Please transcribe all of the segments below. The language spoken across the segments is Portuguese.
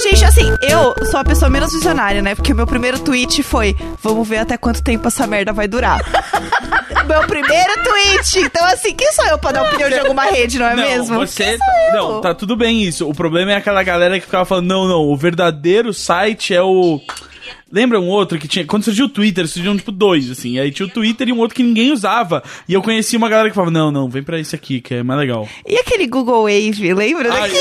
Gente, assim, eu sou a pessoa menos visionária, né? Porque o meu primeiro tweet foi: vamos ver até quanto tempo essa merda vai durar. meu primeiro tweet. Então, assim, quem sou eu pra dar opinião de alguma rede, não é não, mesmo? Você, não, tá tudo bem isso. O problema é aquela galera que ficava falando, não, não, o verdadeiro site é o. Lembra um outro que tinha. Quando surgiu o Twitter, surgiam tipo dois, assim. Aí tinha o Twitter e um outro que ninguém usava. E eu conheci uma galera que falava, não, não, vem pra esse aqui, que é mais legal. E aquele Google Wave, lembra Ah, daquilo?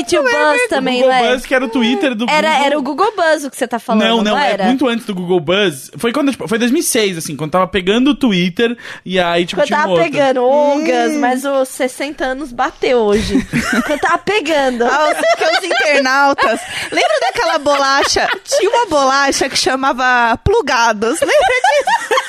E tinha o Buzz também, Google né? Buzz, que era o Twitter do Era, Google. era o Google Buzz o que você tá falando, Não, não, não, é era? muito antes do Google Buzz. Foi quando, tipo, foi 2006, assim, quando tava pegando o Twitter e aí, tipo, Quando tinha um tava outro. pegando, ô Gus, mas os 60 anos bateu hoje. Quando tava pegando. Ah, os, que os internautas. Lembra daquela bolacha? Tinha uma bolacha que chamava Plugados. Lembra disso?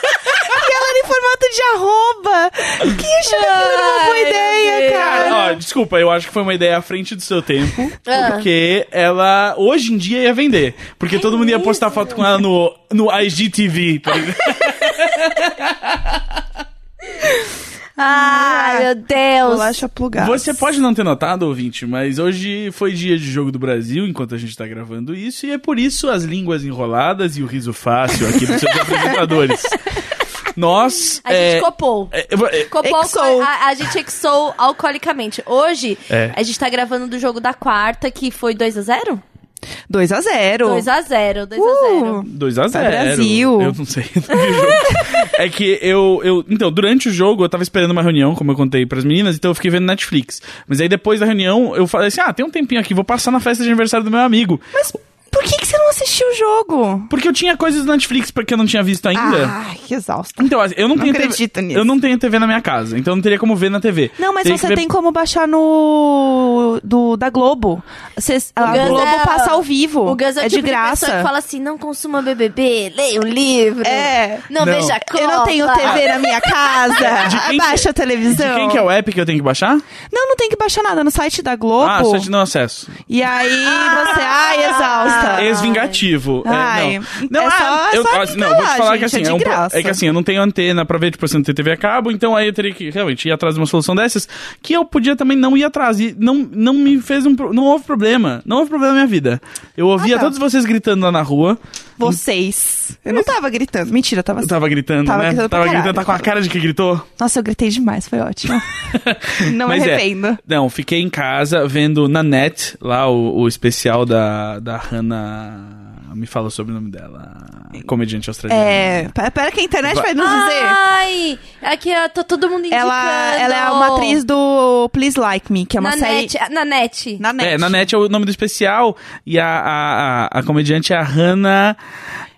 E ela era em formato de arroba. Quem achou que aquilo era uma boa ideia, cara? Cara, ó, desculpa, eu acho que foi uma ideia à frente do seu tempo, Ah. porque ela hoje em dia ia vender. Porque todo mundo ia postar foto com ela no, no IGTV, tá ligado? Ai, meu Deus. Bolacha plugada. Você pode não ter notado, ouvinte, mas hoje foi dia de Jogo do Brasil, enquanto a gente tá gravando isso, e é por isso as línguas enroladas e o riso fácil aqui dos seus apresentadores. Nós. A é, gente copou. é, é, Copou Exou. alco- a, a gente exou alcoolicamente. Hoje, É. a gente tá gravando do jogo da quarta, que foi 2x0? 2 a 0 2x0, 2x0. Uh, 2 a 0 Brasil. Eu não sei. eu não jogo. é que eu, eu. Então, durante o jogo, eu tava esperando uma reunião, como eu contei pras meninas, então eu fiquei vendo Netflix. Mas aí depois da reunião, eu falei assim: ah, tem um tempinho aqui, vou passar na festa de aniversário do meu amigo. Mas por que, que você não assistiu o jogo? Porque eu tinha coisas do Netflix porque eu não tinha visto ainda. Ai, que exausto. Então, assim, eu não, Não tenho acredito TV, nisso. Eu não tenho TV na minha casa, então eu não teria como ver na TV. Não, mas Teria você ver- tem como baixar no. Do, da Globo. Você, a Globo é- passa ao vivo. O Gus é, o é tipo de graça. que fala assim, não consuma BBB, leia um livro. É. Não, Não. veja a Copa. Eu não tenho TV na minha casa. De quem Baixa que- a televisão. De quem que é o app que eu tenho que baixar? Não, não tem que baixar nada no site da Globo. Ah, só te dou acesso. E aí você. Ai, exausta. Ex-vingativo. É, Ai, não. é ah, só- eu, só ah, clicar não, vou te falar gente, que assim, é é, um é que assim, eu não tenho antena pra ver, tipo, você não ter TV a cabo, então aí eu teria que realmente ir atrás de uma solução dessas, que eu podia também não ir atrás. E não, não me fez um. Não houve problema. Não houve problema na minha vida. Eu ouvia Ah, tá. todos vocês gritando lá na rua. Vocês. Eu não tava gritando. Mentira, eu tava. Eu tava gritando, Tava né? gritando tava gritando, tá com a cara de que gritou. Nossa, eu gritei demais, foi ótimo. Não Mas me é, arrependo. não, fiquei em casa vendo na net lá o, o especial da, da Hannah. Me fala sobre o nome dela. Comediante australiana. É. Pera que a internet vai nos dizer. Ai, aqui ó, tá todo mundo indicando. Ela, ela é uma atriz do Please Like Me, que é uma na série. net, na net. Na net. É, na net é o nome do especial. E a, a, a, a comediante é a Hannah.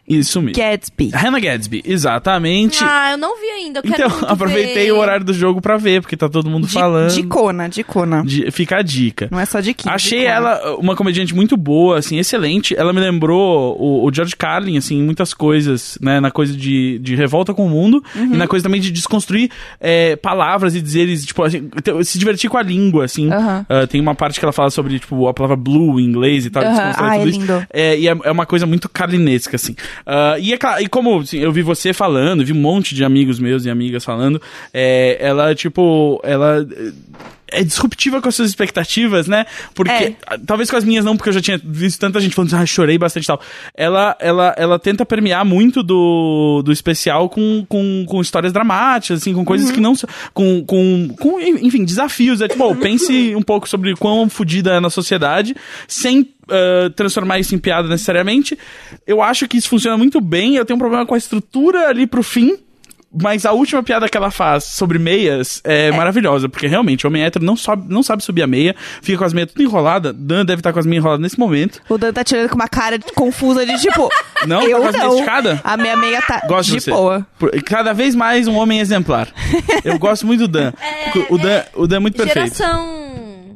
Isso mesmo. Gatsby. Hannah Gadsby, exatamente. Ah, eu não vi ainda, eu quero então, muito aproveitei ver. o horário do jogo pra ver, porque tá todo mundo De, falando. Dicona, dicona. De- fica a dica. Não é só de quinta. Achei dicona. ela uma comediante muito boa, assim, excelente. Ela me lembrou o, o George Carlin, assim, em muitas coisas, né? Na coisa de, de revolta com o mundo Uhum. e na coisa também de desconstruir é, palavras e dizeres, tipo, assim, te- se divertir com a língua, assim. Aham. Ah, tem uma parte que ela fala sobre, tipo, a palavra blue em inglês e tal, desconstrói Ah, tudo é isso. lindo. É, e é, é uma coisa muito carlinesca, assim. Ah, e, é claro, e como assim, eu vi você falando, vi um monte de amigos meus e amigas falando, é, ela, tipo, ela é disruptiva com as suas expectativas, né? Porque, É. ah, talvez com as minhas não, porque eu já tinha visto tanta gente falando, ah, chorei bastante e tal. Ela, ela, ela tenta permear muito do, do especial com, com, com histórias dramáticas, assim, com coisas Uhum. que não... Com, com, com, enfim, desafios. É tipo, oh, pense um pouco sobre quão fodida é na sociedade, sem ah, transformar isso em piada necessariamente. Eu acho que isso funciona muito bem. Eu tenho um problema com a estrutura ali pro fim. Mas a última piada que ela faz sobre meias é, maravilhosa, porque realmente o homem hétero não, sobe, não sabe subir a meia, fica com as meias tudo enrolada. Dan deve estar com as meias enroladas nesse momento. O Dan tá tirando com uma cara de- confusa de tipo. Não? Tá eu com as meias esticadas? A minha meia tá Gosto de, de você. boa. Por- Cada vez mais um homem exemplar. Eu gosto muito do Dan. o, Dan o Dan é muito perfeito. Geração...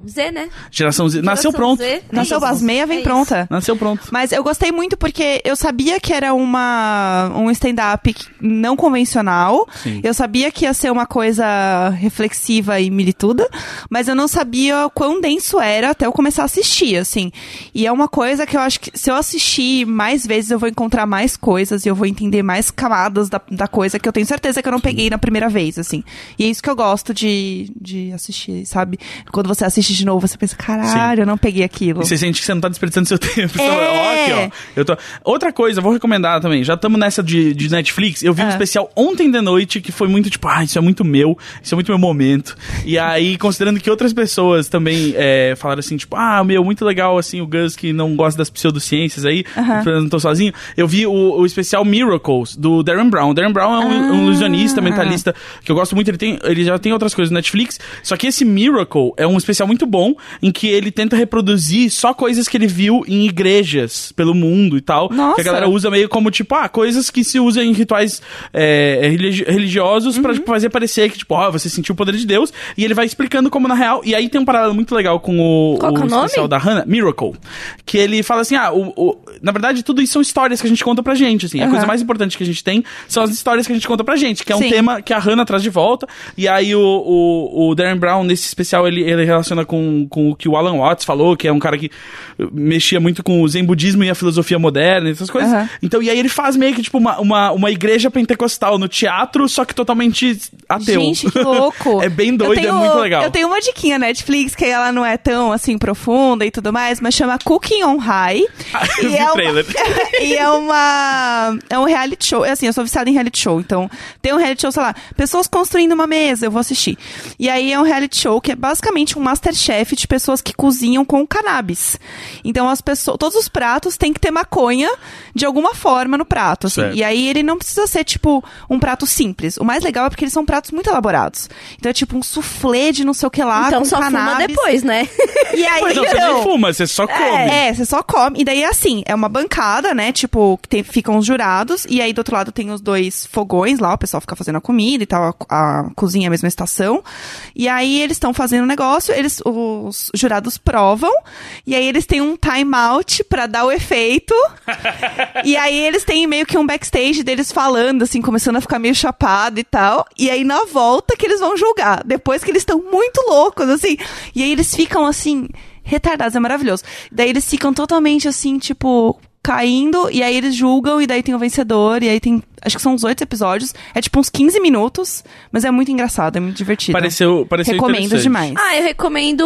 Z, né? Geração Z. Nasceu Geração pronto. Z. Nasceu isso. as meia, vem É pronta. Nasceu pronto. Mas eu gostei muito porque eu sabia que era uma um stand-up não convencional. Sim. Eu sabia que ia ser uma coisa reflexiva e milituda, mas eu não sabia quão denso era até eu começar a assistir, assim. E é uma coisa que eu acho que se eu assistir mais vezes eu vou encontrar mais coisas e eu vou entender mais camadas da, da coisa que eu tenho certeza que eu não peguei na primeira vez, assim. E é isso que eu gosto de, de assistir, sabe? Quando você assiste de novo, você pensa, caralho, eu não peguei aquilo. E você sente que você não tá desperdiçando seu tempo. É. fala, ó, aqui, ó. Eu tô... Outra coisa, vou recomendar também. Já estamos nessa de, de Netflix. Eu vi um Ah. especial ontem de noite que foi muito tipo, ah, isso é muito meu, isso é muito meu momento. E aí, considerando que outras pessoas também é, falaram assim, tipo, ah, meu, muito legal, assim, o Gus que não gosta das pseudociências aí, Aham. eu não tô sozinho. Eu vi o, o especial Miracles, do Darren Brown. Darren Brown é um, Ah. um ilusionista, mentalista, que eu gosto muito. Ele, tem, ele já tem outras coisas no Netflix. Só que esse Miracle é um especial muito bom, em que ele tenta reproduzir só coisas que ele viu em igrejas pelo mundo e tal. Nossa. Que a galera usa meio como, tipo, ah, coisas que se usam em rituais é, religi- religiosos pra tipo, fazer parecer que, tipo, ó, você sentiu o poder de Deus. E ele vai explicando como na real. E aí tem um paralelo muito legal com o, Qual que é o especial da Hannah, Miracle. Que ele fala assim: ah, o, o- na verdade, tudo isso são histórias que a gente conta pra gente. Assim. A Aham. coisa mais importante que a gente tem são as histórias que a gente conta pra gente, que é um Sim. tema que a Hannah traz de volta. E aí o, o, o Darren Brown, nesse especial, ele, ele relaciona com, com o que o Alan Watts falou, que é um cara que mexia muito com o zen budismo e a filosofia moderna e essas coisas. Aham. Então, e aí ele faz meio que tipo uma, uma, uma igreja pentecostal no teatro, só que totalmente ateu. Gente, que louco. é bem doido, Eu tenho- é muito legal. Eu tenho uma diquinha Netflix, que ela não é tão, assim, profunda e tudo mais, mas chama Cooking on High. eu vi é o uma- trailer. e é uma... É um reality show. É assim, eu sou viciada em reality show. Então, tem um reality show, sei lá, pessoas construindo uma mesa, eu vou assistir. E aí é um reality show que é basicamente um Masterchef de pessoas que cozinham com cannabis. Então, as pessoas... Todos os pratos têm que ter maconha de alguma forma no prato, assim. E aí ele não precisa ser, tipo, um prato simples. O mais legal é porque eles são pratos muito elaborados. Então é tipo um soufflé de não sei o que lá, então com só fuma cannabis. depois, né? E aí, Mas não, você então, nem fuma, você só come. é, você só come. E daí é assim, é uma bancada, né? Tipo, que tem- ficam os jurados. E aí do outro lado tem os dois fogões lá, o pessoal fica fazendo a comida e tal, a, a cozinha é a mesma estação. E aí eles estão fazendo o negócio, eles, os jurados provam. E aí eles têm um time out pra dar o efeito. e aí eles têm meio que um backstage deles falando, assim, começando a ficar meio chapado e tal. E aí na volta que eles vão julgar. Depois que eles estão muito loucos, assim. E aí eles ficam assim, retardados, é maravilhoso. Daí eles ficam totalmente assim, tipo. Caindo, e aí eles julgam, e daí tem o vencedor, e aí tem. Acho que são uns oito episódios. É tipo uns 15 minutos, mas é muito engraçado, é muito divertido. Pareceu, pareceu Recomendo demais. Ah, eu recomendo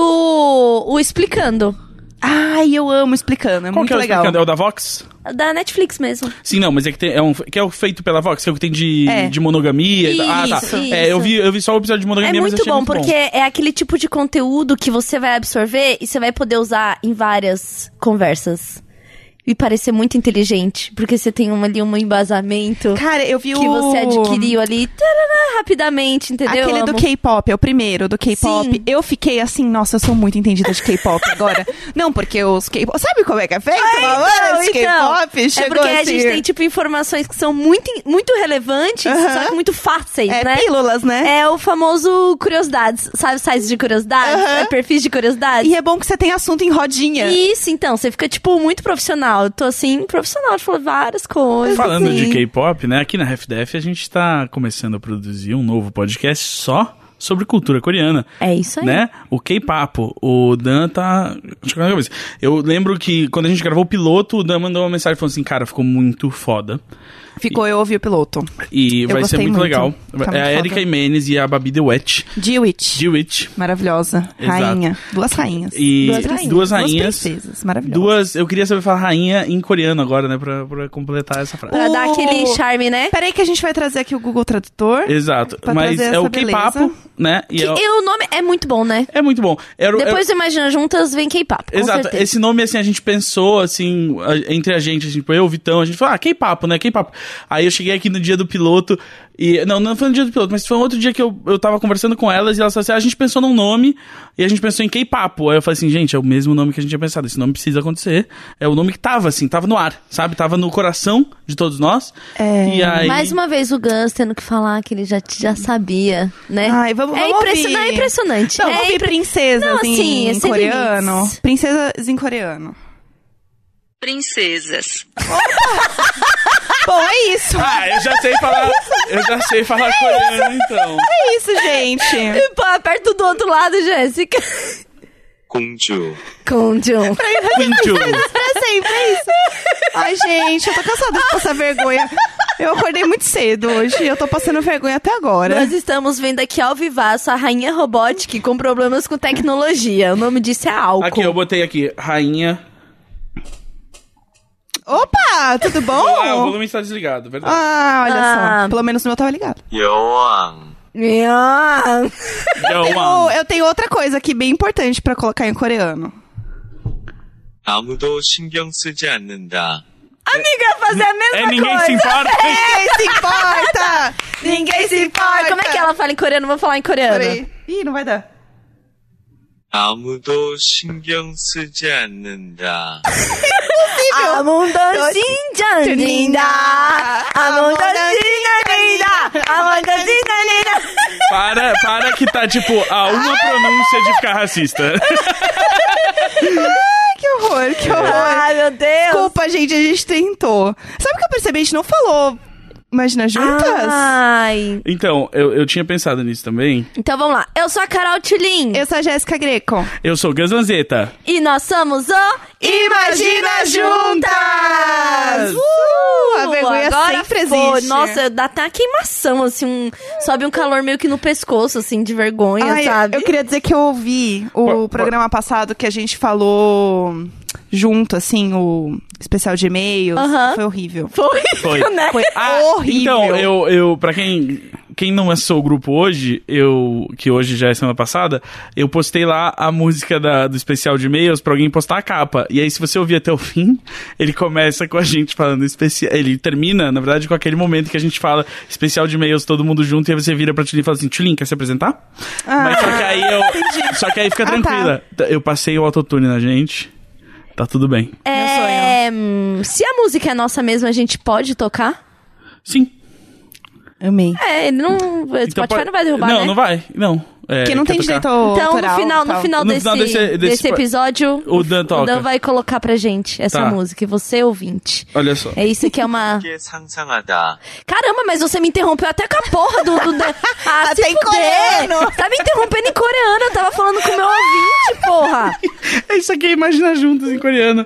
o Explicando. Ai, eu amo explicando, é Qual muito que é o legal. explicando? É o da Vox? Da Netflix mesmo. Sim, não, mas é que, tem, é, um, que é o feito pela Vox, que é o que tem de, É. de monogamia. e tal. ah, tá. Isso, É, eu isso. vi, eu vi só o episódio de É monogamia, mas muito achei bom, muito porque é aquele tipo de conteúdo que você vai absorver e você vai poder usar em várias conversas. E parecer muito inteligente, porque você tem uma, ali um embasamento Cara, eu vi que o... você adquiriu ali tarará, rapidamente, entendeu? Aquele do. K-pop, é o primeiro do K-pop. Eu fiquei assim, nossa, eu sou muito entendida de K-pop agora. Não, porque os K-pop. Sabe como é que é feito? Ah, Esse então, K-pop é chegou porque a assim. gente tem, tipo, informações que são muito, muito relevantes, Aham. só que muito fáceis, É né? pílulas, né? É o famoso curiosidades. Sabe sites de curiosidades? Aham. É perfis de curiosidades? E é bom que você tem assunto em rodinha. Isso, então, você fica, tipo, muito profissional. Eu tô, assim, profissional de falar várias coisas. Falando de assim. K-pop, né? Aqui na RefDef a gente tá começando a produzir um novo podcast só sobre cultura coreana. É isso aí. Né? O K-Papo. O Dan tá. Eu lembro que quando a gente gravou o piloto, o Dan mandou uma mensagem falando assim: cara, ficou muito foda. Ficou, eu ouvi o piloto. E Eu vai ser muito, muito. legal. Tá é a Erika. Imenes e a Babi Wet. Dewitt. Dewitt. Maravilhosa. Exato. Rainha. Duas rainhas. E Duas rainhas. duas rainhas. princesas. Maravilhosas. Duas, eu queria saber falar rainha em coreano agora, né? Pra, pra completar essa frase. Pra O- dar aquele charme, né? Peraí que a gente vai trazer aqui o Google Tradutor. Exato. Pra Mas é o K-Papo, né? E Que- é, o- e o nome é muito bom, né? é muito bom. Era, Depois do Imagina Juntas vem K-pop. com Exato, certeza. esse nome, assim, a gente pensou, assim, a- entre a gente, assim, tipo, eu, o Vitão, a gente falou, ah, K-Papo, né, K-Papo. Aí eu cheguei aqui no dia do piloto E, não, não foi no dia do piloto, mas foi um outro dia que eu, eu tava conversando com elas e elas falaram assim: "Ah, a gente pensou num nome e a gente pensou em K-Papo. Aí eu falei assim, gente, é o mesmo nome que a gente tinha pensado. Esse nome precisa acontecer. É o nome que tava, assim, tava no ar, sabe? Tava no coração de todos nós. É. E aí. Mais uma vez o Gus tendo que falar que ele já, já sabia, né? Ai, vamos, é, vamos impressionante, é impressionante. Não, é vamos ouvir impre- princesas Não, assim, em coreano. Princesas em coreano. Princesas. Bom, é isso. Ah, eu já sei falar. eu já sei falar coreano, então. É isso, gente. Pô, perto do outro lado, Jéssica. 공주, Conjun. Quintu. Pra sempre, é isso. Ai, gente, eu tô cansada de passar vergonha. Eu acordei muito cedo hoje e eu tô passando vergonha até agora. Nós estamos vendo aqui ao vivaço a rainha robótica com problemas com tecnologia. O nome disso é álcool. Aqui, eu botei aqui, rainha. Opa, tudo bom? Ah, o volume está desligado, verdade. Ah, olha Ah. só. Pelo menos o meu tava ligado. 여왕, Ah, Yo, Eu, one. eu tenho outra coisa aqui bem importante pra colocar em coreano. 아무도 신경 쓰지 않는다. Amiga, fazer a mesma É, ninguém coisa. se importa. Ninguém se importa! Ninguém se importa. Como é que ela fala em coreano? Vou falar em coreano. Peraí. Ih, não vai dar. 아무도 신경 쓰지 않는다. 아무도 신장진다. 아무도 신장진다. 아무도 신장진다. Para, para que tá, tipo, a uma pronúncia de ficar racista. Ai, que horror, que horror. Ai, meu Deus. Desculpa, gente, a gente tentou. Sabe o que eu percebi? A gente não falou Imagina Juntas? Ai. Então, eu, eu tinha pensado nisso também. Então vamos lá. Eu sou a Carol Tulin. Eu sou a Jéssica Greco. Eu sou o Gus Lanzetta. E nós somos o Imagina Juntas! Uh, a vergonha Agora sempre foi. existe. Nossa, dá até uma queimação, assim, um, sobe um calor meio que no pescoço, assim, de vergonha, Ai, sabe? Eu queria dizer que eu ouvi o pô. programa passado que a gente falou junto, assim, o especial de e-mails. Foi horrível. Foi, Foi. né? Foi horrível. Então, eu, eu pra quem, quem não acessou o grupo hoje, eu, que hoje já é semana passada, eu postei lá a música da, do especial de e-mails pra alguém postar a capa. E aí, se você ouvir até o fim, ele começa com a gente falando especial. Ele termina, na verdade, com aquele momento que a gente fala especial de e-mails, todo mundo junto, e aí você vira pra Tulin e fala assim: Tulin, quer se apresentar? Ah, Mas só que aí eu. Só que aí fica Ah, tá. tranquila. Eu passei o autotune na gente. Tá tudo bem. É, hum, se a música é nossa mesmo, a gente pode tocar? Sim. Amei. É, ele não. O Spotify Então pode- não vai derrubar, Não, né? não vai. Não. É, Porque não quer tem tocar? direito Então, autoral no final, e no tal. final No desse, final desse- desse, desse- episódio, o Dan toca. vai colocar pra gente essa Tá. música. E você, ouvinte. Olha só. É isso que é uma. 이게 상상하다. Caramba, mas você me interrompeu até com a porra do. do da- Ah, Até se em fuder. coreano. Tá me interrompendo em coreano. Eu tava falando com o meu ouvinte, porra. É isso aqui, imagina juntos em coreano.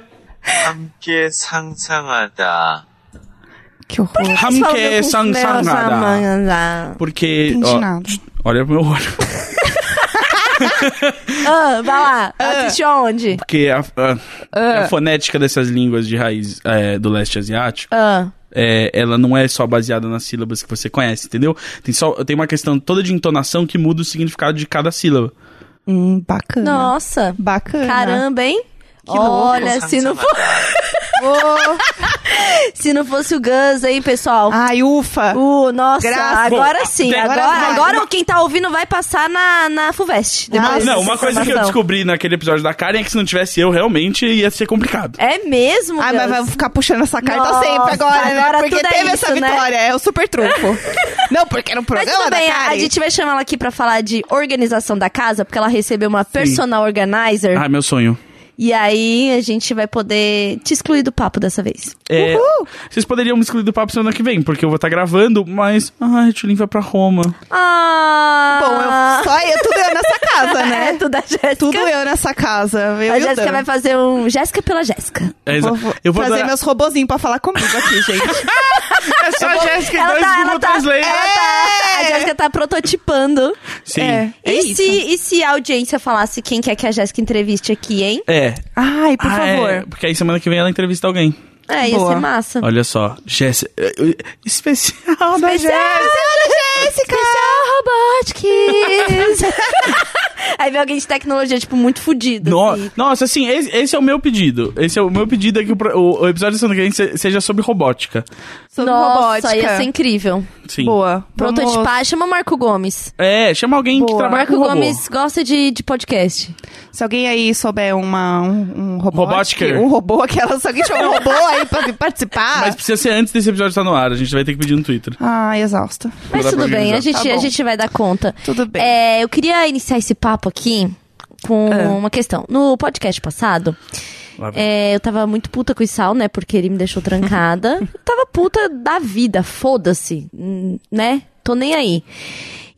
함께 상상하다. Que horror. Hamke Sangsangada. Porque, Entendi ó, nada. olha pro meu olho. Ah, vai lá. Assistiu aonde? Porque a, a- a fonética dessas línguas de raiz é, do leste asiático, Ah. é, ela não é só baseada nas sílabas que você conhece, entendeu? Tem, só, tem uma questão toda de entonação que muda o significado de cada sílaba. Hum, bacana. Nossa. Bacana. Caramba, hein? Olha, se não, for, se não fosse o Gus aí, pessoal. Ai, ufa. Uh, nossa, Graças- agora Bom, sim. tem- Agora, agora vai. agora quem tá ouvindo vai passar na, na FUVEST. depois Ah, não, uma coisa que eu descobri naquele episódio da Karen é que se não tivesse eu, realmente ia ser complicado. É mesmo, Ai, Gus? mas vai ficar puxando essa carta Nossa, sempre agora, né? agora Porque tudo é teve isso, essa né? vitória. É o super trunfo. não, porque no Mas programa tudo da bem, a- Karen... a gente vai chamar ela aqui pra falar de organização da casa, porque ela recebeu uma personal organizer. Ah, meu sonho. E aí a gente vai poder te excluir do papo dessa vez. É, Uhul. vocês poderiam me excluir do papo semana que vem, porque eu vou estar gravando, mas. Ai, Tulin vai pra Roma. Ah! Bom, eu, só eu, tudo eu nessa casa, É, né? tudo a Jéssica. Tudo eu nessa casa. Eu A Jéssica vai fazer um Jéssica pela Jéssica. É, exa- Vou, vou eu vou trazer adorar- meus robozinhos pra falar comigo aqui, gente. É só a Jéssica e Ela dois tá, Google ela tá, Translate. ela tá- a Jéssica tá prototipando. Sim. É, é e, isso. se, e se a audiência falasse quem quer que a Jéssica entreviste aqui, hein? É. Ai, por Ah, favor. é, porque aí semana que vem ela entrevista alguém. É, ia Boa. ser massa. Olha só, Jéssica. eh, eh, Especial da Especial, Jéssica. Jéssica! Especial Robotics! Aí vem alguém de tecnologia, tipo, muito fudido. No- assim. Nossa, assim, esse, esse é o meu pedido. Esse é o meu pedido é que o, o, o episódio da semana que vem se- seja sobre robótica. Sobre Nossa, robótica. ia ser incrível. Sim. Boa. Vamos- Prototipar, chama Marco Gomes. É, chama alguém que Boa. trabalha Marco com robô. Gomes gosta de, de podcast. Se alguém aí souber uma, um, um robô. Robótica. Um robô, aquela. Se alguém tiver um robô aí pra participar. Mas precisa ser antes desse episódio estar no ar. A gente vai ter que pedir no Twitter. Ah, exausta. Mas tudo bem, a gente, Tá a gente vai dar conta. Tudo bem. É, eu queria iniciar esse papo aqui com Ah. uma questão. No podcast passado, é, eu tava muito puta com o Sal, né? Porque ele me deixou trancada. eu tava puta da vida, foda-se, hum, né? Tô nem aí.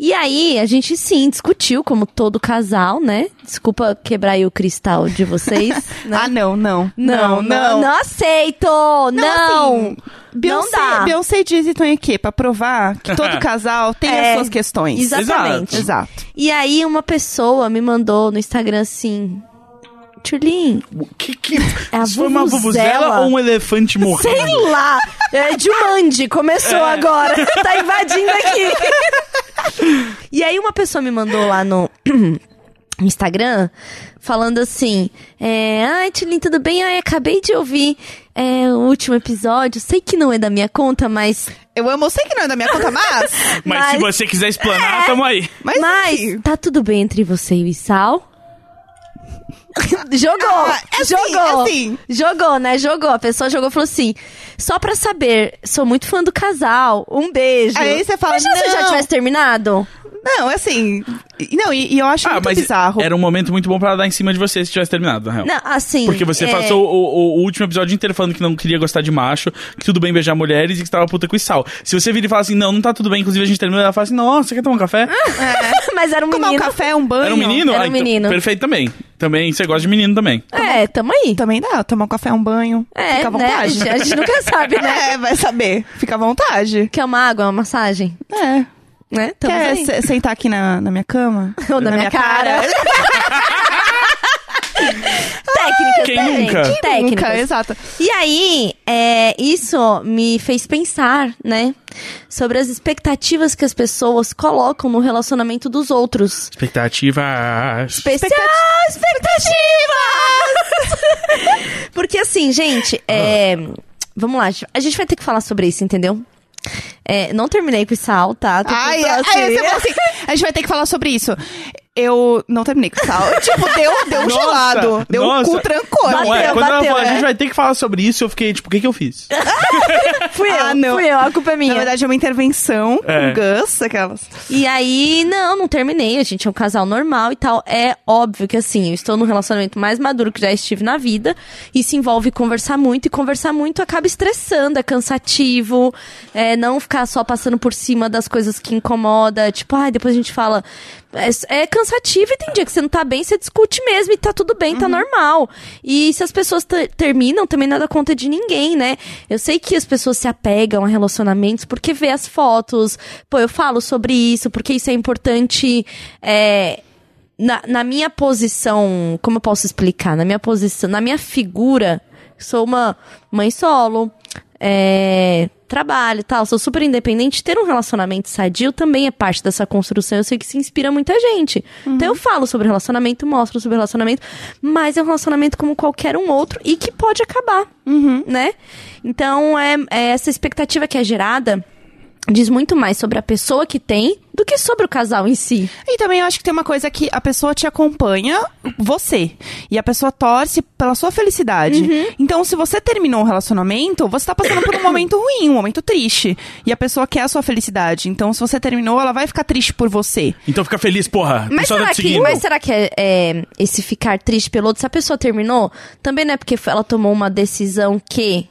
E aí, a gente sim discutiu, como todo casal, né? Desculpa quebrar aí o cristal de vocês. né? Ah, não, não. não, não, não aceito! Não! assim, Beyoncé, não dá. Beyoncé e Jay-Z estão aqui pra provar que todo casal tem É, as suas questões. Exatamente. Exato. E aí, uma pessoa me mandou no Instagram assim. Tulin, Que, que... É a Isso foi uma vuvuzela. ou um elefante morrendo? sei lá, é Jumanji, começou agora, tá invadindo aqui. e aí, uma pessoa me mandou lá no Instagram falando assim: é, Ai, Tulin, tudo bem? Ai, acabei de ouvir é, o último episódio, sei que não é da minha conta, mas. Eu amo, sei que não é da minha conta, mas. Mas, se Mas- você quiser explanar, tamo aí. Mas, Mas tá tudo bem entre você e o Sal? jogou, Ah, é assim, jogou, é assim. jogou, né? Jogou. A pessoa jogou e falou assim: só pra saber, sou muito fã do casal. Um beijo. Aí você fala, Imagina se eu já não. tivesse terminado. Não, é assim. Não, e, e eu acho Ah, muito mas bizarro. era um momento muito bom pra ela dar em cima de você se tivesse terminado, na real. Não, assim. Porque você é, passou o, o- o último episódio inteiro falando que não queria gostar de macho, que tudo bem beijar mulheres e que tava puta com sal. Se você vir e falar assim, não, não tá tudo bem, inclusive a gente terminou, ela fala assim, nossa, você quer tomar um café? Mas era um Tomar um menino. café, um banho. Era um menino? Era Ah, um então, menino. perfeito também. Também, você gosta de menino também. É, tamo aí. Também dá, tomar um café, um banho. É, Fica à né? A vontade. gente, a gente nunca sabe, né? É, vai saber. Fica à vontade. Quer uma água, uma massagem? É. Né? Tamo Quer se- sentar aqui na, na minha cama? Ou na, minha, cara. Técnicas, Quem né, nunca? gente? Técnicas. Nunca, exato. E aí, é, isso me fez pensar, né? Sobre as expectativas que as pessoas colocam no relacionamento dos outros. Expectativas. Especial expectativas! Porque assim, gente, é, vamos lá, a gente vai ter que falar sobre isso, entendeu? É, não terminei com o Sal, tá? Ai, ai, você falou assim, a gente vai ter que falar sobre isso. Eu não terminei com sal. tipo, deu, deu um Nossa, gelado. Deu um nossa. cu trancou. Não, é, Bateu, quando ela bateu, falou, a é. gente vai ter que falar sobre isso, eu fiquei, tipo, o que que eu fiz? Fui eu, Ah, não. fui eu, a culpa é minha. Na verdade, é uma intervenção É. com Gus, aquelas. E aí, não, não terminei. A gente é um casal normal e tal. É óbvio que, assim, eu estou no relacionamento mais maduro que já estive na vida. Isso envolve conversar muito. E conversar muito acaba estressando, é cansativo. É não ficar só passando por cima das coisas que incomoda. Tipo, ai, depois a gente fala. É, é cansativo e tem dia que você não tá bem, você discute mesmo e tá tudo bem, tá normal. E se as pessoas ter- terminam, também não é da conta de ninguém, né? Eu sei que as pessoas se apegam a relacionamentos porque vê as fotos, pô, eu falo sobre isso, porque isso é importante. É, na, na minha posição, como eu posso explicar? Na minha posição, na minha figura, sou uma mãe solo, é, trabalho e tal, sou super independente. Ter um relacionamento sadio também é parte dessa construção. Eu sei que se inspira muita gente. Então eu falo sobre relacionamento, mostro sobre relacionamento, mas é um relacionamento como qualquer um outro e que pode acabar, né? Então é, é essa expectativa que é gerada diz muito mais sobre a pessoa que tem do que sobre o casal em si. E também eu acho que tem uma coisa que a pessoa te acompanha, você. E a pessoa torce pela sua felicidade. Uhum. Então, se você terminou um relacionamento, você tá passando por um momento ruim, um momento triste. E a pessoa quer a sua felicidade. Então, se você terminou, ela vai ficar triste por você. Então fica feliz, porra. Mas tá será, te que, mas será que é, é, esse ficar triste pelo outro, se a pessoa terminou, também não é porque ela tomou uma decisão que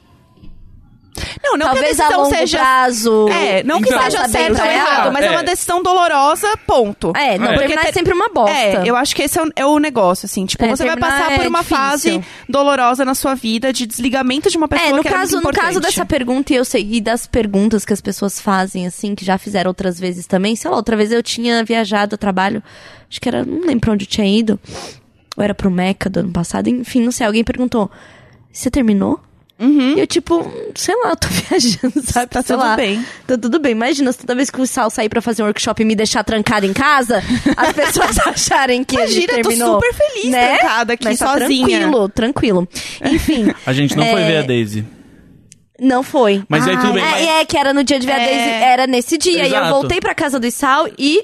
Não, não talvez que a a decisão longo seja. prazo. É, não que Então- seja bem certo ou pra ela. errado, mas é. É. uma decisão dolorosa, ponto. É, não, É. terminar Porque é sempre uma bosta. É, eu acho que esse é o, é o negócio, assim. Tipo, É, você vai passar por é uma difícil. fase dolorosa na sua vida de desligamento de uma pessoa É, no que era caso, muito no caso dessa pergunta, e eu sei, e das perguntas que as pessoas fazem, assim, que já fizeram outras vezes também. Sei lá, outra vez eu tinha viajado a trabalho, acho que era, não lembro pra onde eu tinha ido. Ou era pro Meca do ano passado, enfim, não sei. Alguém perguntou: Você terminou? E eu, tipo, sei lá, eu tô viajando, sabe? Tá Sei tudo lá. bem. Tá tudo bem. Imagina, se toda vez que o Sal sair pra fazer um workshop e me deixar trancada em casa, as pessoas acharem que a gente Imagina, eu tô terminou. super feliz né? trancada aqui Mas tá sozinha. Tranquilo, tranquilo. Enfim. A gente não foi É. ver a Daisy. Não foi. Mas aí tudo bem. É, mas- é, que era no dia de ver a É. Daisy, era nesse dia. E eu Exato. voltei pra casa do Sal e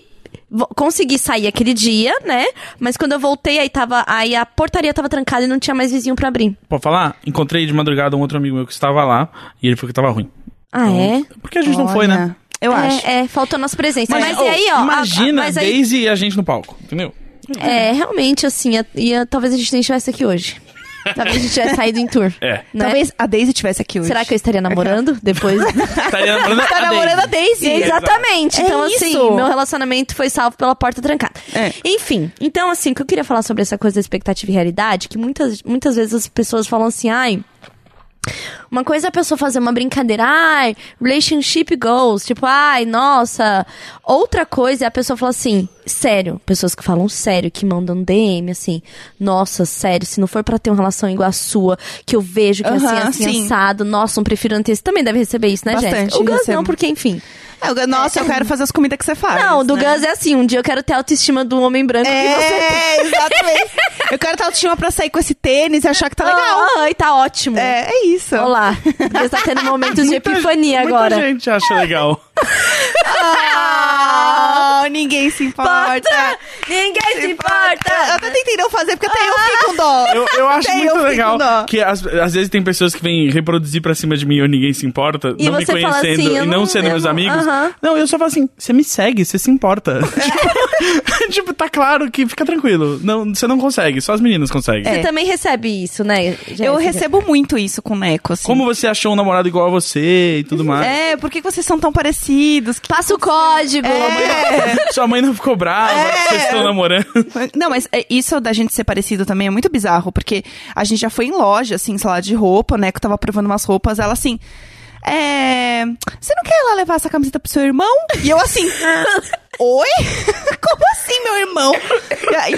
consegui sair aquele dia, né? Mas quando eu voltei, aí tava. Aí a portaria tava trancada e não tinha mais vizinho pra abrir. Pode falar? Encontrei de madrugada um outro amigo meu que estava lá e ele falou que tava ruim. Ah, é? Porque a gente não foi, né? Eu é, acho. É, faltou nossa presença. Mas, ô, e aí, ó. a- Imagina a, mas aí, Daisy e a gente no palco, entendeu? É, realmente, assim, ia, ia- talvez a gente nem estivesse aqui hoje. Talvez a gente tivesse saído em tour. É. né? Talvez a Daisy tivesse aqui hoje. Será que eu estaria namorando depois? Estaria namorando Tá a namorando a Daisy. Daisy. Exatamente. É então, isso. assim, meu relacionamento foi salvo pela porta trancada. É. Enfim, então, assim, o que eu queria falar sobre essa coisa da expectativa e realidade, que muitas, muitas vezes as pessoas falam assim, ai. Uma coisa é a pessoa fazer uma brincadeira, ai, relationship goals, tipo, ai, nossa. Outra coisa é a pessoa falar assim, sério, pessoas que falam sério, que mandam DM, assim, nossa, sério, se não for pra ter uma relação igual a sua, que eu vejo que é assim, assim, sim. assado, nossa, não prefiro antes. Você também deve receber isso, né, Bastante, Jéssica? O Gus recebo. não, porque, enfim. É, eu- Nossa, eu quero fazer as comidas que você faz. Não, do né? Gus é assim, um dia eu quero ter a autoestima do homem branco que você É, exatamente. eu quero estar autoestima pra sair com esse tênis e achar que tá legal. Ai, tá ótimo. É, é isso. Olá. Gus tá tendo momentos de epifania Muita agora. gente acha legal. Ah, ninguém se importa. Ninguém se importa. Eu até tentei não fazer, porque até eu fiquei com dó. Eu, eu acho Até muito eu legal que às, às vezes tem pessoas que vêm reproduzir pra cima de mim ou ninguém se importa, E não me você conhecendo assim, e não não- sendo eu meus não- amigos. Não, eu só falo assim, você me segue, você se importa. tipo, tipo, tá claro que fica tranquilo. Não, você não consegue, só as meninas conseguem. Você também recebe isso, né? Eu recebo muito isso com o Neco, assim. Como você achou um namorado igual a você e tudo mais. É, por que vocês são tão parecidos? Que- Passa o código. É. Sua mãe não ficou brava que vocês estão namorando. Não, mas é, isso da gente ser parecido também é muito bizarro, porque a gente já foi em loja, assim, sei lá, de roupa, né? Que eu tava provando umas roupas, ela assim. É. Você não quer lá levar essa camiseta pro seu irmão? E eu assim. Oi? Como assim, meu irmão?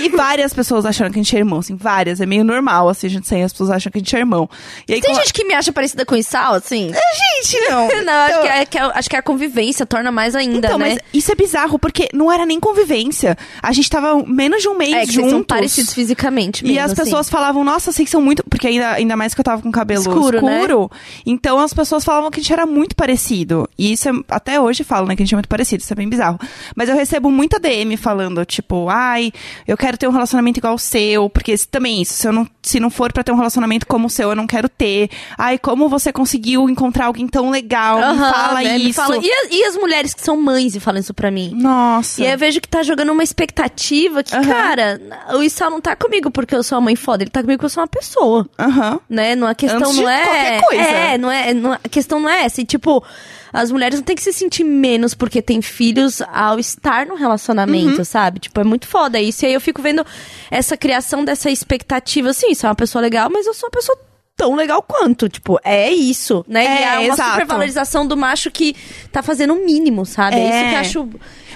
E várias pessoas achando que a gente é irmão, assim, várias. É meio normal, assim, a gente sair, as pessoas acham que a gente é irmão. E aí, Tem gente que me acha parecida com o Sal, assim? Gente, não. Não, acho, Então- que é, que é- acho que a convivência torna mais ainda, Então, né? mas isso é bizarro, porque não era nem convivência. A gente tava menos de um mês é que juntos. são parecidos fisicamente mesmo, E as assim. pessoas falavam, nossa, vocês são muito. Porque ainda, ainda mais que eu tava com cabelo Escuro, escuro. né? Então as pessoas falavam que a gente era muito parecido. E isso é, até hoje falam, né, que a gente é muito parecido. Isso é bem bizarro. Mas eu recebo muita DM falando, tipo, ai, eu quero ter um relacionamento igual o seu. Porque também isso, se, eu não, se não for pra ter um relacionamento como o seu, eu não quero ter. Ai, como você conseguiu encontrar alguém tão legal? me Aham, fala né, me isso. fala- E, as- e as mulheres que são mães e falam isso pra mim? Nossa. E aí eu vejo que tá jogando uma expectativa que, Aham. cara, o Issal não tá comigo porque eu sou uma mãe foda, ele tá comigo porque eu sou uma pessoa. Aham. Né? Não, a questão Antes de não é. qualquer coisa. É, não é, não- a questão não é essa. E, tipo, as mulheres não têm que se sentir menos porque têm filhos ao estar no relacionamento, Uhum. sabe? Tipo, é muito foda isso. E aí eu fico vendo essa criação dessa expectativa, assim, isso é uma pessoa legal, mas eu sou uma pessoa tão legal quanto. Tipo, é isso, né? É, e é uma exato. supervalorização do macho que tá fazendo o mínimo, sabe? É, isso que eu É. acho.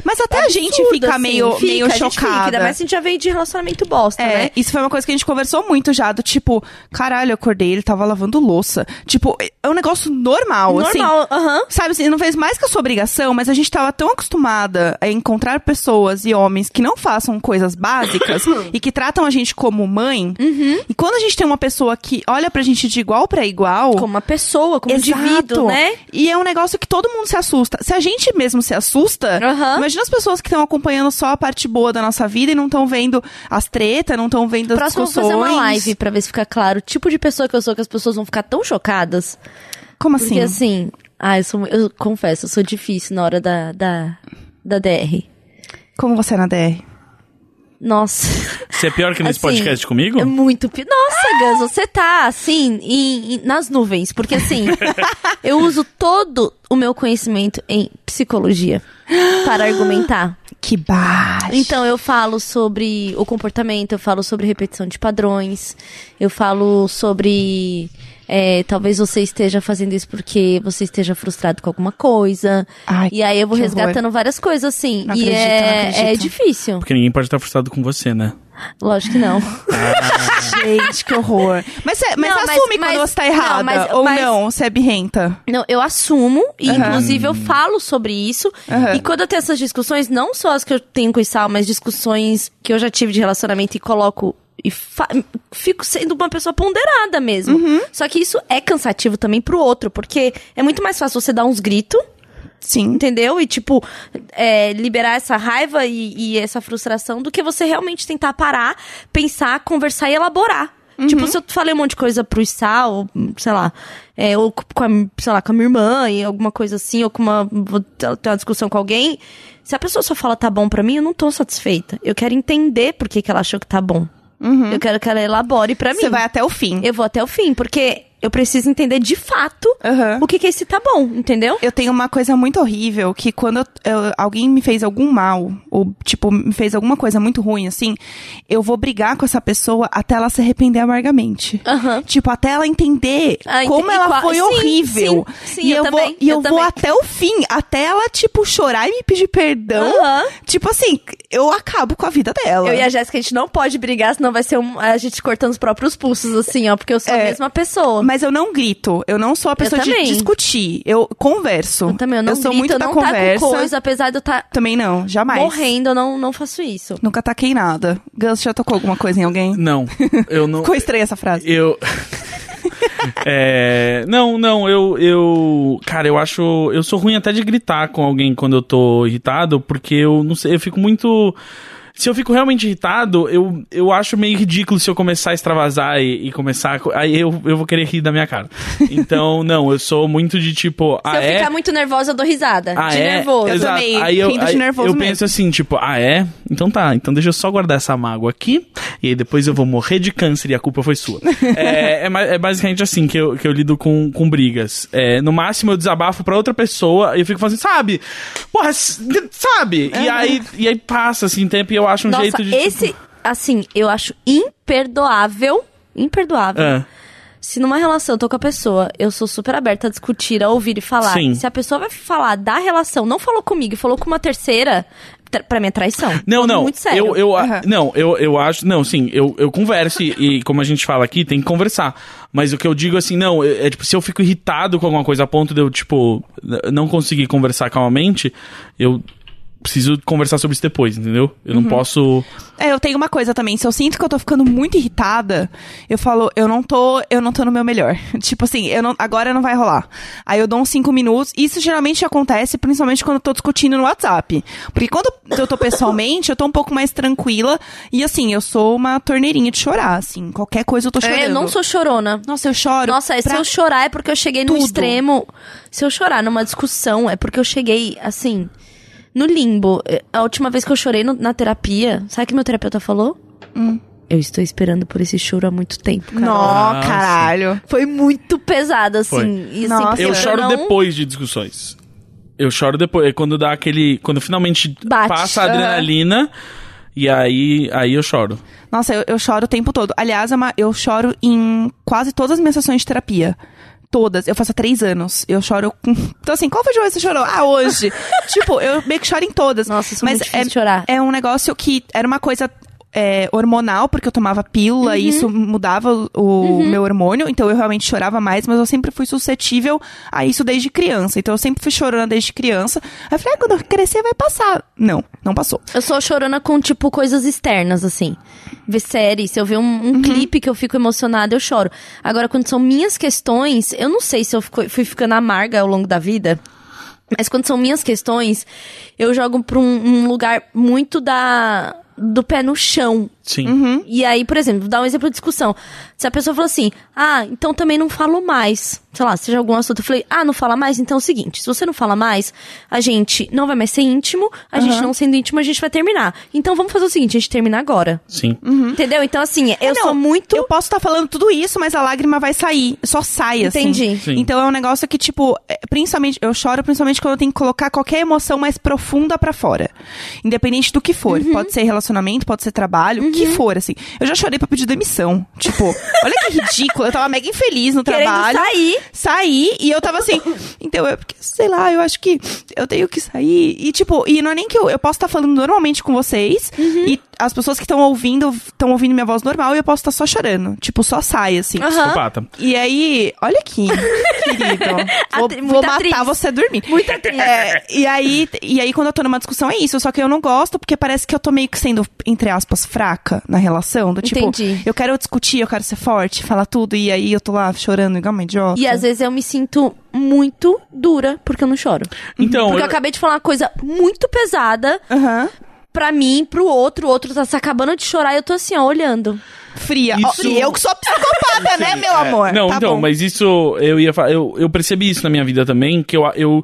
Mas até a gente absurdo, fica assim. meio, Fica, meio a gente Fica, chocada. ainda mais a gente já veio de relacionamento bosta, É, né? isso foi uma coisa que a gente conversou muito já, do tipo, caralho, eu acordei, ele tava lavando louça. Tipo, é um negócio normal, assim. Normal, aham. Sabe assim, não fez mais que a sua obrigação, mas a gente tava tão acostumada a encontrar pessoas e homens que não façam coisas básicas e que tratam a gente como mãe. Uhum. E quando a gente tem uma pessoa que olha pra gente de igual pra igual. Como uma pessoa, como um Exato. indivíduo, né? E é um negócio que todo mundo se assusta. Se a gente mesmo se assusta, Aham. imagina as pessoas que estão acompanhando só a parte boa da nossa vida e não estão vendo as tretas, não estão vendo as Próximo vou discussões. fazer uma live pra ver se fica claro o tipo de pessoa que eu sou, que as pessoas vão ficar tão chocadas. Como Porque assim? assim, ah, eu, sou, eu confesso, eu sou difícil na hora da, da, da DR. Como você é na DR? Nossa. Você é pior que nesse Assim, podcast comigo? É muito pior. Nossa, Gus, você tá, assim, em- em- nas nuvens. Porque, assim, eu uso todo o meu conhecimento em psicologia para argumentar. Que baixo. Então, eu falo sobre o comportamento, eu falo sobre repetição de padrões, eu falo sobre. É, talvez você esteja fazendo isso porque você esteja frustrado com alguma coisa. Ai, e aí eu vou resgatando várias coisas, assim. Não e acredito, não é, acredito. é difícil. Porque ninguém pode estar frustrado com você, né? Lógico que não. Gente, que horror. Mas, você- mas Não, mas- assume mas- quando você tá não, errada. mas- ou mas- não, você é birrenta. Não, eu assumo, e Aham. inclusive eu falo sobre isso. Aham. E quando eu tenho essas discussões, não só as que eu tenho com o Sal, mas discussões que eu já tive de relacionamento e coloco. E fico sendo uma pessoa ponderada mesmo. Uhum. Só que isso é cansativo também pro outro, porque é muito mais fácil você dar uns gritos, Sim. entendeu? E, tipo, é, liberar essa raiva e, e essa frustração do que você realmente tentar parar, pensar, conversar e elaborar. Uhum. Tipo, se eu falei um monte de coisa pro Issá, ou, sei lá, é, ou com a, sei lá, com a minha irmã, e alguma coisa assim, ou com uma, vou ter ter uma discussão com alguém, se a pessoa só fala tá bom pra mim, eu não tô satisfeita. Eu quero entender por que, que ela achou que tá bom. Eu quero que ela elabore pra mim. Uhum. Você vai até o fim. Eu vou até o fim, porque eu preciso entender de fato Aham. o que, que é esse tá bom, entendeu? Eu tenho uma coisa muito horrível, que quando eu- eu- alguém me fez algum mal, ou, tipo, me fez alguma coisa muito ruim, assim, eu vou brigar com essa pessoa até ela se arrepender amargamente. Aham. Tipo, até ela entender Ah, ent- como ela qual- foi sim, horrível. sim, sim, e eu eu, vou, também, e eu vou até o fim, até ela, tipo, chorar e me pedir perdão. Aham. Tipo assim, eu acabo com a vida dela. Eu e a Jéssica, a gente não pode brigar, senão vai ser um- a gente cortando os próprios pulsos, assim, ó, porque eu sou a É. mesma pessoa. Mas eu não grito. Eu não sou a pessoa de discutir. Eu converso. eu também, eu não sou grito, muito eu da não conversa. taco coisa, apesar de eu estar Também não, jamais. morrendo, eu não, não faço isso. Nunca taquei nada. Gus, já tocou alguma coisa em alguém? Não, eu não. Ficou estranha essa frase. Eu. É, não, não, eu, eu. Cara, eu acho. Eu sou ruim até de gritar com alguém quando eu tô irritado, porque eu não sei, eu fico muito. Se eu fico realmente irritado, eu, eu acho meio ridículo se eu começar a extravasar e, e começar. a Aí eu, eu vou querer rir da minha cara. Então, não, eu sou muito de tipo. Se ah, eu é? ficar muito nervosa, eu dou risada. Ah, de é? nervoso. Eu Exato. também, Aí eu, rindo de aí nervoso eu mesmo. penso assim, tipo, ah, é? Então tá, então deixa eu só guardar essa mágoa aqui, e aí depois eu vou morrer de câncer e a culpa foi sua. é, é, é basicamente assim que eu, que eu lido com, com brigas. É, no máximo eu desabafo pra outra pessoa e eu fico falando assim, sabe? Porra, sabe? E, aí, e aí passa assim tempo e eu acho um Nossa, jeito de. esse, assim, eu acho imperdoável, imperdoável. Ah, Se numa relação eu tô com a pessoa, eu sou super aberta a discutir, a ouvir e falar. Sim. Se a pessoa vai falar da relação, não falou comigo, falou com uma terceira, pra mim é traição. Não, não. Muito sério. Eu, eu, Aham. Não, eu, eu acho. Não, sim, eu, eu converso e, como a gente fala aqui, tem que conversar. Mas o que eu digo assim, não, é, é, tipo, se eu fico irritado com alguma coisa a ponto de eu, tipo, não conseguir conversar calmamente, eu preciso conversar sobre isso depois, entendeu? Eu não posso. É, eu tenho uma coisa também. Se eu sinto que eu tô ficando muito irritada, eu falo, eu não tô, eu não tô no meu melhor. tipo assim, eu não, agora não vai rolar. Aí eu dou uns cinco minutos. Isso geralmente acontece, principalmente quando eu tô discutindo no WhatsApp. Porque quando eu tô pessoalmente, eu tô um pouco mais tranquila. E assim, eu sou uma torneirinha de chorar, assim. Qualquer coisa eu tô chorando. É, eu não sou chorona. Nossa, eu choro. Nossa, se pra- eu chorar é porque eu cheguei no tudo. extremo. Se eu chorar numa discussão é porque eu cheguei, assim, no limbo. A última vez que eu chorei no- na terapia, sabe o que meu terapeuta falou? Eu estou esperando por esse choro há muito tempo, cara. Sim. caralho. Foi muito pesado, assim. Foi. E, assim Nossa. Eu choro não- depois de discussões. Eu choro depois. É quando dá aquele. Quando finalmente Bate. passa a adrenalina. E aí, aí eu choro. Nossa, eu, eu choro o tempo todo. Aliás, é eu choro em quase todas as minhas sessões de terapia. Todas. Eu faço há três anos. Eu choro com... Então, assim, qual foi a última vez que você chorou? Ah, hoje. tipo, eu meio que choro em todas. Nossa, isso é Mas difícil de chorar. É um negócio que era uma coisa é, hormonal, porque eu tomava pílula Uhum. e isso mudava o, o meu hormônio. Então, eu realmente chorava mais, mas eu sempre fui suscetível a isso desde criança. Então, eu sempre fui chorando desde criança. Aí eu falei, ah, quando eu crescer vai passar. Não, não passou. Eu sou chorona com, tipo, coisas externas, assim. Ver série, se eu ver um, um clipe que eu fico emocionada, eu choro. Agora, quando são minhas questões, eu não sei se eu fico- fui ficando amarga ao longo da vida. Mas quando são minhas questões, eu jogo pra um, um lugar muito da do pé no chão. Sim. E aí, por exemplo, vou dar um exemplo de discussão. Se a pessoa falou assim, ah, então também não falo mais. Sei lá, seja algum assunto. Eu falei, ah, não fala mais? Então é o seguinte, se você não fala mais, a gente não vai mais ser íntimo, a gente não sendo íntimo, a gente vai terminar. Então vamos fazer o seguinte, a gente termina agora. Sim. Entendeu? Então, assim, eu É, não, sou muito. Eu posso estar falando tudo isso, mas a lágrima vai sair. Só sai, assim. Entendi. Sim. Então é um negócio que, tipo, é, principalmente, eu choro principalmente quando eu tenho que colocar qualquer emoção mais profunda pra fora. Independente do que for. Uhum. Pode ser relacionamento, pode ser trabalho, o que for, assim. Eu já chorei pra pedir demissão. Tipo, olha que ridículo. Eu tava mega infeliz no Querendo trabalho. sair. Saí e eu tava assim. Então, eu, sei lá, eu acho que eu tenho que sair. E, tipo, e não é nem que eu, eu posso estar falando normalmente com vocês. Uhum. E as pessoas que estão ouvindo estão ouvindo minha voz normal e eu posso estar só chorando. Tipo, só sai, assim. Psicopata. E aí, olha aqui, querido. Vou, vou matar atriz. você a dormir. Muita atriz. É, e, aí, e aí, quando eu tô numa discussão, é isso. Só que eu não gosto, porque parece que eu tô meio que sendo, entre aspas, fraca na relação. Do tipo, Entendi. eu quero discutir, eu quero ser forte, falar tudo, e aí eu tô lá chorando igual uma idiota. E às vezes eu me sinto muito dura porque eu não choro. Então, Porque eu eu- acabei de falar uma coisa muito pesada Aham. Pra mim, pro outro, o outro tá se acabando de chorar e eu tô assim, ó, olhando. Fria. Ó, Isso- e eu que sou psicopata, né, meu amor? Não, Tá então, bom. mas isso eu ia fa- eu, eu percebi isso na minha vida também, que eu, eu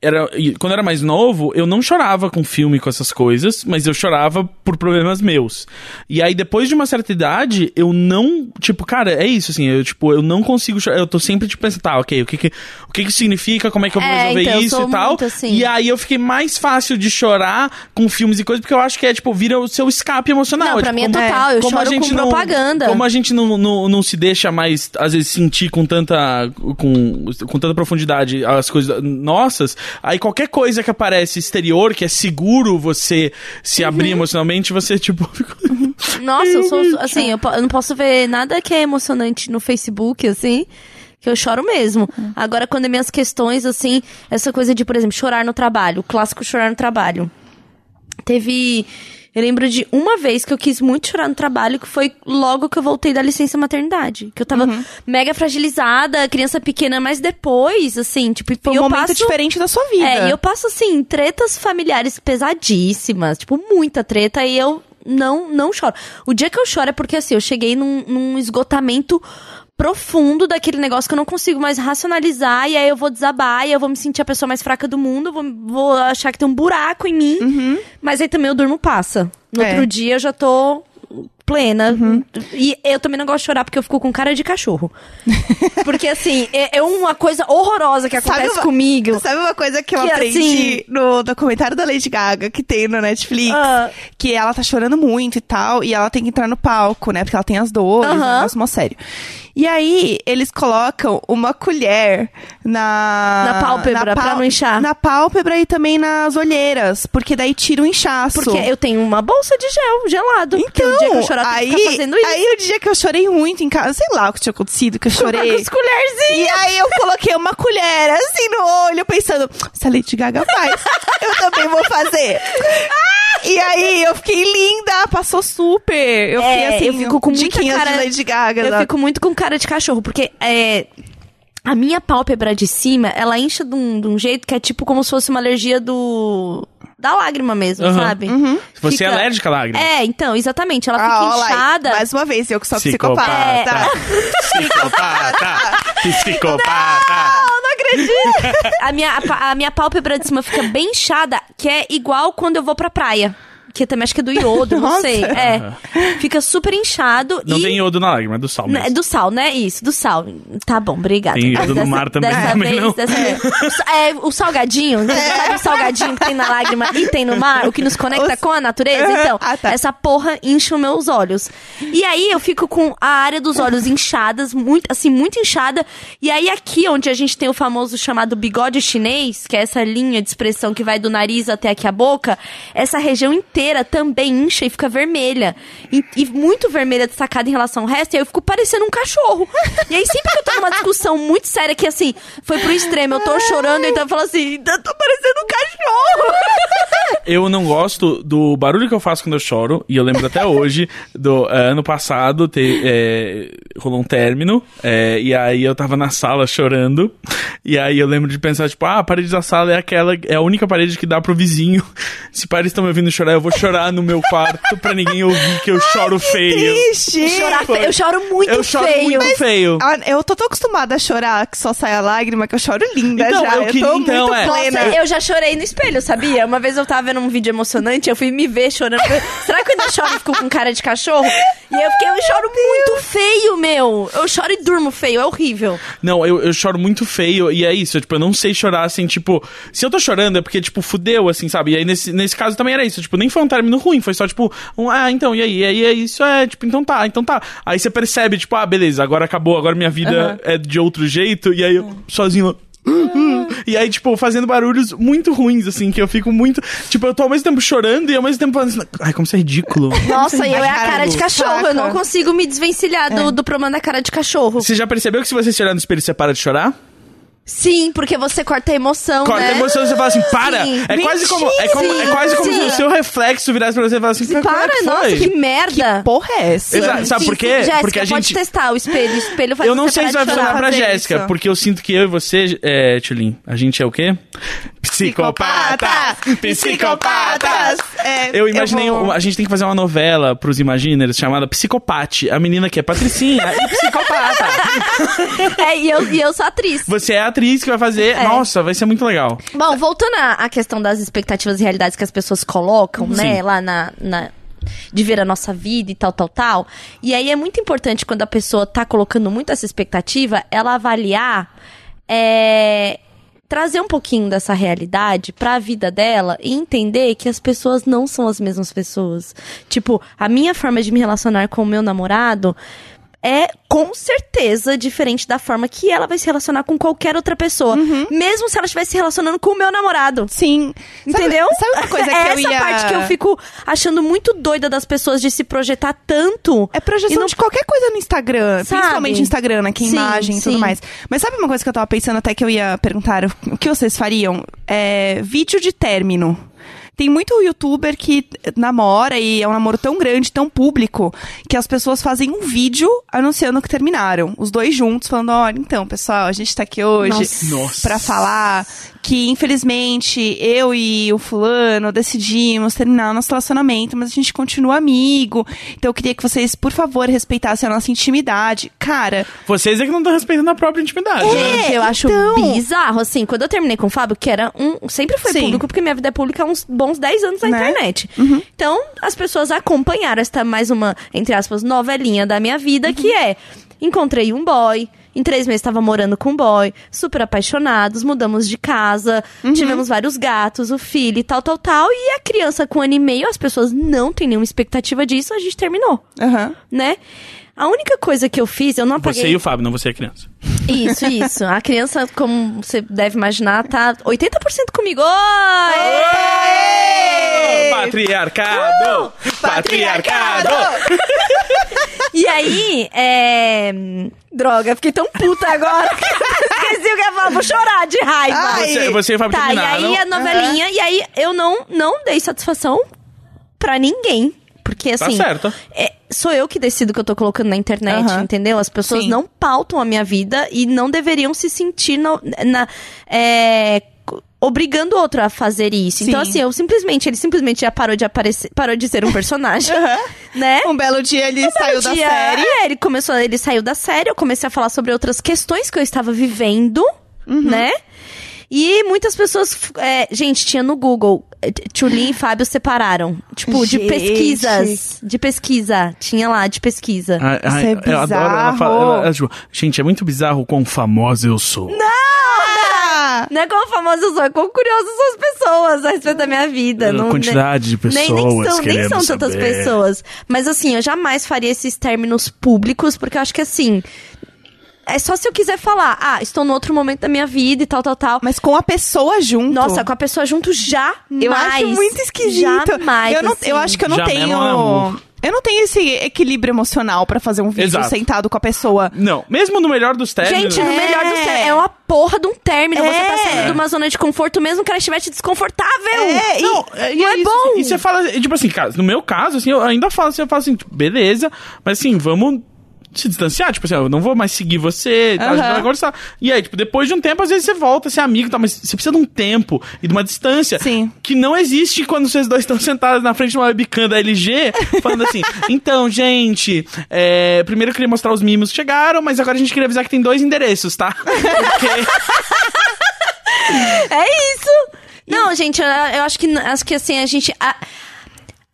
era quando eu era mais novo, eu não chorava com filme com essas coisas, mas eu chorava por problemas meus. E aí depois de uma certa idade, eu não, tipo, cara, é isso assim, eu tipo, eu não consigo chorar, eu tô sempre tipo pensando, tá, OK, o que que o que que significa, como é que eu vou É, resolver então, isso e tal. assim. E aí eu fiquei mais fácil de chorar com filmes e coisas, porque eu acho que é tipo, vira o seu escape emocional. Não, pra tipo, mim é como- total, eu como a choro gente com não- propaganda. Como a gente não, não, não se deixa mais, às vezes, sentir com tanta, com, com tanta profundidade as coisas nossas, aí qualquer coisa que aparece exterior, que é seguro você se Uhum. abrir emocionalmente, você, tipo... Nossa, eu sou, assim, eu, eu não posso ver nada que é emocionante no Facebook, assim, que eu choro mesmo. Agora, quando é minhas questões, assim, essa coisa de, por exemplo, chorar no trabalho, o clássico chorar no trabalho. Teve. Eu lembro de uma vez que eu quis muito chorar no trabalho, que foi logo que eu voltei da licença maternidade. Que eu tava mega fragilizada, criança pequena, mas depois, assim, tipo, Foi um eu momento passo... diferente da sua vida. É, e eu passo, assim, tretas familiares pesadíssimas, tipo, muita treta, e eu não, não choro. O dia que eu choro é porque, assim, eu cheguei num, num esgotamento profundo daquele negócio que eu não consigo mais racionalizar, e aí eu vou desabar, e eu vou me sentir a pessoa mais fraca do mundo, vou, vou achar que tem um buraco em mim, mas aí também eu durmo passa. No É. outro dia eu já tô plena. E eu também não gosto de chorar porque eu fico com cara de cachorro. porque, assim, é, é uma coisa horrorosa que Sabe acontece uma- comigo. Sabe uma coisa que eu Que, aprendi assim- no documentário da Lady Gaga que tem no Netflix? Ah. Que ela tá chorando muito e tal, e ela tem que entrar no palco, né? Porque ela tem as dores, Aham. um negócio mó sério. E aí, eles colocam uma colher na... Na pálpebra, pra não inchar. Na pálpebra e também nas olheiras, porque daí tira o inchaço. Porque eu tenho uma bolsa de gel gelado. Então, chorar, aí, tenho que fazendo isso. aí o dia que eu chorei muito em casa, sei lá o que tinha acontecido, que eu Com chorei. as colherzinhas. E aí eu coloquei uma colher assim no olho, pensando, se a Lady Gaga faz, eu também vou fazer. E aí eu fiquei linda, passou super. Eu É, fiquei assim, eu fico com muita cara- de Lady Gaga. Eu fico muito com cara de cachorro, porque é. A minha pálpebra de cima, ela incha de um, de um jeito que é tipo como se fosse uma alergia do. Da lágrima mesmo, Aham. sabe? Você Fica- é alérgica à lágrima? É, então, exatamente. Ela fica Ah, lá, inchada. mais uma vez, eu que sou Psicopata. psicopata. Psicopata! Psicopata! Eu não acredito. a, minha, a, a minha pálpebra de cima fica bem inchada, que é igual quando eu vou pra praia. Que também acho que é do iodo, não sei. É. Fica super inchado Não e. tem iodo na lágrima, é do sal É mesmo. do sal, né? Isso, do sal. Tá bom, obrigada. Tem iodo no mar também, Dessa também vez, não. dessa É, o salgadinho, sabe o salgadinho que tem na lágrima e tem no mar, o que nos conecta Os- com a natureza? Então, Ah, tá. essa porra incha os meus olhos. E aí eu fico com a área dos olhos inchadas, muito, assim, muito inchada. E aí aqui, onde a gente tem o famoso chamado bigode chinês, que é essa linha de expressão que vai do nariz até aqui a boca, essa região inteira também incha e fica vermelha. E, e muito vermelha destacada em relação ao resto, e aí eu fico parecendo um cachorro. E aí sempre que eu tô numa discussão muito séria, que assim, foi pro extremo, eu tô chorando, então eu falo assim, eu tô parecendo um cachorro. Eu não gosto do barulho que eu faço quando eu choro, e eu lembro até hoje, do eh, ano passado, te, eh, rolou um término, eh, e aí eu tava na sala chorando, e aí eu lembro de pensar, tipo, ah, a parede da sala é aquela, é a única parede que dá pro vizinho. Se pares estão me ouvindo chorar, eu vou chorar no meu quarto pra ninguém ouvir que eu choro feio. Triste. Chorar Eu choro muito Eu choro feio. muito feio. Eu tô tão acostumada a chorar que só sai a lágrima que eu choro linda Então, já. eu Eu, queria- tô então, muito é. plena. Nossa, eu já chorei no espelho, sabia? Uma vez eu tava vendo um vídeo emocionante, eu fui me ver chorando. Será que eu ainda choro e fico com cara de cachorro? E eu fiquei, eu choro muito feio, meu. Eu choro e durmo feio, é horrível. Não, eu, eu choro muito feio, e é isso, tipo, eu não sei chorar assim, tipo, se eu tô chorando é porque, tipo, fudeu, assim, sabe? E aí nesse, nesse caso também era isso, tipo, nem foi um término ruim, foi só, tipo, um, ah, então, e aí? E aí é isso, é, tipo, então tá, então tá. Aí você percebe, tipo, ah, beleza, agora acabou, agora minha vida é de outro jeito, e aí eu sozinho. E aí, tipo, fazendo barulhos muito ruins, assim, que eu fico muito. Tipo, eu tô ao mesmo tempo chorando e ao mesmo tempo falando assim, ai, como isso é ridículo. Nossa, e eu é a cara de cachorro. Eu não saca. consigo me desvencilhar do, do problema da cara de cachorro. Você já percebeu que se você se olhar no espelho, você para de chorar? Sim, porque você corta a emoção, Corta né? a emoção e você fala assim, para! Sim. É quase como, é como, é quase como Sim. se o seu reflexo virasse pra você e falasse assim, Para, "Cara, que nossa, foi?" que merda. Porra é essa? Exato. Sabe por quê? Jéssica, Porque a pode gente- testar o espelho. O espelho vai Eu não sei se vai funcionar pra Jéssica, isso. porque eu sinto que eu e você, é, Tulin, a gente é o quê? Psicopata! Psicopatas! É, Eu imaginei, vou- um- a gente tem que fazer uma novela pros Imaginers chamada Psicopate. A menina que é Patricinha e psicopata. É, e eu, e eu sou atriz. Você é a atriz que vai fazer. É. Nossa, vai ser muito legal. Bom, voltando à, questão das expectativas e realidades que as pessoas colocam, né, lá na, na- de ver a nossa vida e tal, tal, tal. E aí é muito importante quando a pessoa tá colocando muito essa expectativa, ela avaliar, é, trazer um pouquinho dessa realidade pra vida dela e entender que as pessoas não são as mesmas pessoas. Tipo, a minha forma de me relacionar com o meu namorado é com certeza diferente da forma que ela vai se relacionar com qualquer outra pessoa. Mesmo se ela estivesse se relacionando com o meu namorado. Sim. Sabe- Entendeu? Sabe, uma coisa que é eu essa ia... parte que eu fico achando muito doida das pessoas de se projetar tanto. É projeção não- de qualquer coisa no Instagram, Sabe? principalmente no Instagram, né? Que é Sim, imagem e tudo mais. Mas sabe uma coisa que eu tava pensando até que eu ia perguntar? O que vocês fariam? É, vídeo de término. Tem muito youtuber que namora e é um namoro tão grande, tão público, que as pessoas fazem um vídeo anunciando que terminaram. Os dois juntos, falando: olha, então, pessoal, a gente tá aqui hoje Nossa. Pra falar que, infelizmente, eu e o fulano decidimos terminar o nosso relacionamento, mas a gente continua amigo. Então eu queria que vocês, por favor, respeitassem a nossa intimidade. Cara, Vocês é que não estão respeitando a própria intimidade. né? Gente, eu acho então. bizarro, assim, quando eu terminei com o Fábio, que era um. Sempre foi Sim. público, porque minha vida é pública há uns bons 10 anos na Né? internet. Então, as pessoas acompanharam esta mais uma, entre aspas, novelinha da minha vida, que é: encontrei um boy. Em três meses estava morando com um boy, super apaixonados, mudamos de casa, tivemos vários gatos, o filho e tal, tal, tal. E a criança com um ano e meio, as pessoas não têm nenhuma expectativa disso, a gente terminou, aham. né? A única coisa que eu fiz, eu não apaguei. Você e o Fábio, não você é criança. Isso, isso. A criança, como você deve imaginar, tá 80% comigo. Oi! Oi! Patriarcado! Patriarcado! E aí, é... Droga, fiquei tão puta agora. Esqueci o que eu ia falar, vou chorar de raiva. Ai. Você, você e Fábio tá, e aí a novelinha, e aí eu não, não dei satisfação pra ninguém. Porque Tá assim, certo. é, sou eu que decido o que eu tô colocando na internet, Aham. entendeu? As pessoas Sim. não pautam a minha vida e não deveriam se sentir na, na- é, obrigando o outro a fazer isso. Então, Sim. assim, eu simplesmente, ele simplesmente já parou de aparecer, parou de ser um personagem, Aham. né? Um belo dia ele saiu da dia, série. é, ele começou, ele saiu da série, eu comecei a falar sobre outras questões que eu estava vivendo, Uhum. né? E muitas pessoas. é, gente, tinha no Google. é, Tchulin e Fábio separaram. Tipo, de Gente. pesquisas. De pesquisa. Tinha lá, de pesquisa. Ai, ai, Isso é eu adoro. Ela bizarro. fala, ela- ela, tipo, Gente, é muito bizarro o quão famosa eu sou. Não é como famoso eu sou, é como curioso são as pessoas a respeito da minha vida. A Não, quantidade de nem, nem pessoas são, nem são tantas saber. pessoas. Mas assim, eu jamais faria esses términos públicos, porque eu acho que assim. É só se eu quiser falar, ah, estou no outro momento da minha vida e tal, tal, tal. Mas com a pessoa junto. Nossa, com a pessoa junto já. eu acho muito esquisito. Jamais. eu, não, assim. eu acho que eu não Já tenho. É. Eu não tenho esse equilíbrio emocional pra fazer um vídeo Exato. sentado com a pessoa. Não, mesmo no melhor dos términos. Gente, no É. melhor dos términos, é uma porra de um término. Você tá É. saindo de uma zona de conforto mesmo que ela estivesse desconfortável. É, e- Não, é, e não é isso, bom. E você fala, tipo assim, cara, no meu caso, assim, eu ainda falo assim, eu falo assim, tipo, beleza, mas assim, vamos se distanciar, tipo assim, eu não vou mais seguir você, a gente Aham. vai conversar. E aí, tipo, depois de um tempo, às vezes você volta a ser amigo, tá, mas você precisa de um tempo e de uma distância Sim. que não existe quando vocês dois estão sentados na frente de uma webcam da LG, falando assim, então, gente, é, primeiro eu queria mostrar os mimos que chegaram, mas agora a gente queria avisar que tem dois endereços, tá? Porque... É isso! Não, gente, eu, eu acho que acho que assim, a gente. A,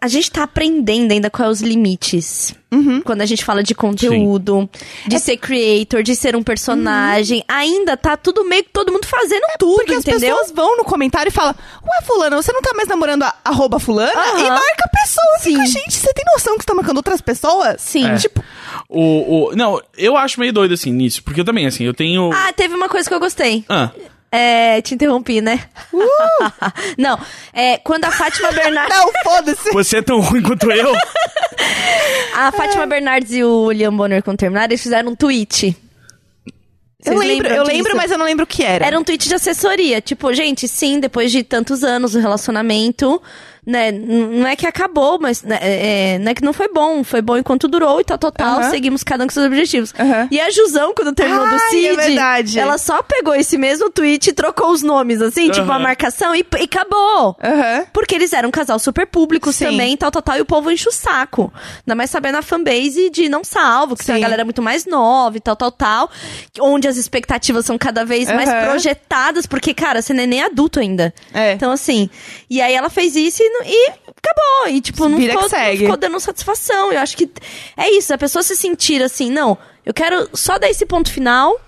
a gente tá aprendendo ainda quais os limites. Uhum. Quando a gente fala de conteúdo, de É ser creator, de ser um personagem. Ainda tá tudo meio que todo mundo fazendo tudo, Uhum. Porque as entendeu? pessoas vão no comentário e falam: Ué, fulano, você não tá mais namorando a arroba fulana? Aham. E marca a pessoa. Fica, Sim. gente, você tem noção que você tá marcando outras pessoas? Sim. É. Tipo, O, o, não, eu acho meio doido assim nisso, porque eu também, assim, eu tenho. Ah, teve uma coisa que eu gostei. Ah, É, te interrompi, né? Não, é, quando a Fátima Bernardes. Não, foda-se. Você é tão ruim quanto eu? A Fátima Bernardes e o William Bonner, quando terminaram, eles fizeram um tweet. Eu Vocês lembro, lembram eu disso? lembro, mas eu não lembro o que era. Era um tweet de assessoria. Tipo, gente, sim, depois de tantos anos do relacionamento, né? Não é que acabou, mas né, é, não é que não foi bom. Foi bom enquanto durou e tal, total. Aham. Seguimos cada um com seus objetivos. Aham. E a Jusão, quando terminou do Ai, Cid, é verdade. ela só pegou esse mesmo tweet e trocou os nomes, assim, tipo, a marcação e, e acabou. Porque eles eram um casal super público Sim. também, tal, tal, tal, e o povo enche o saco. Ainda mais sabendo a fanbase de Não Salvo, que tem Sim. uma galera muito mais nova e tal, tal, tal. Onde as expectativas são cada vez mais projetadas, porque, cara, você não é nem adulto ainda. É. Então, assim, e aí ela fez isso e, não- e acabou. E, tipo, não ficou, não ficou dando satisfação. Eu acho que é isso, a pessoa se sentir assim, não, eu quero só dar esse ponto final,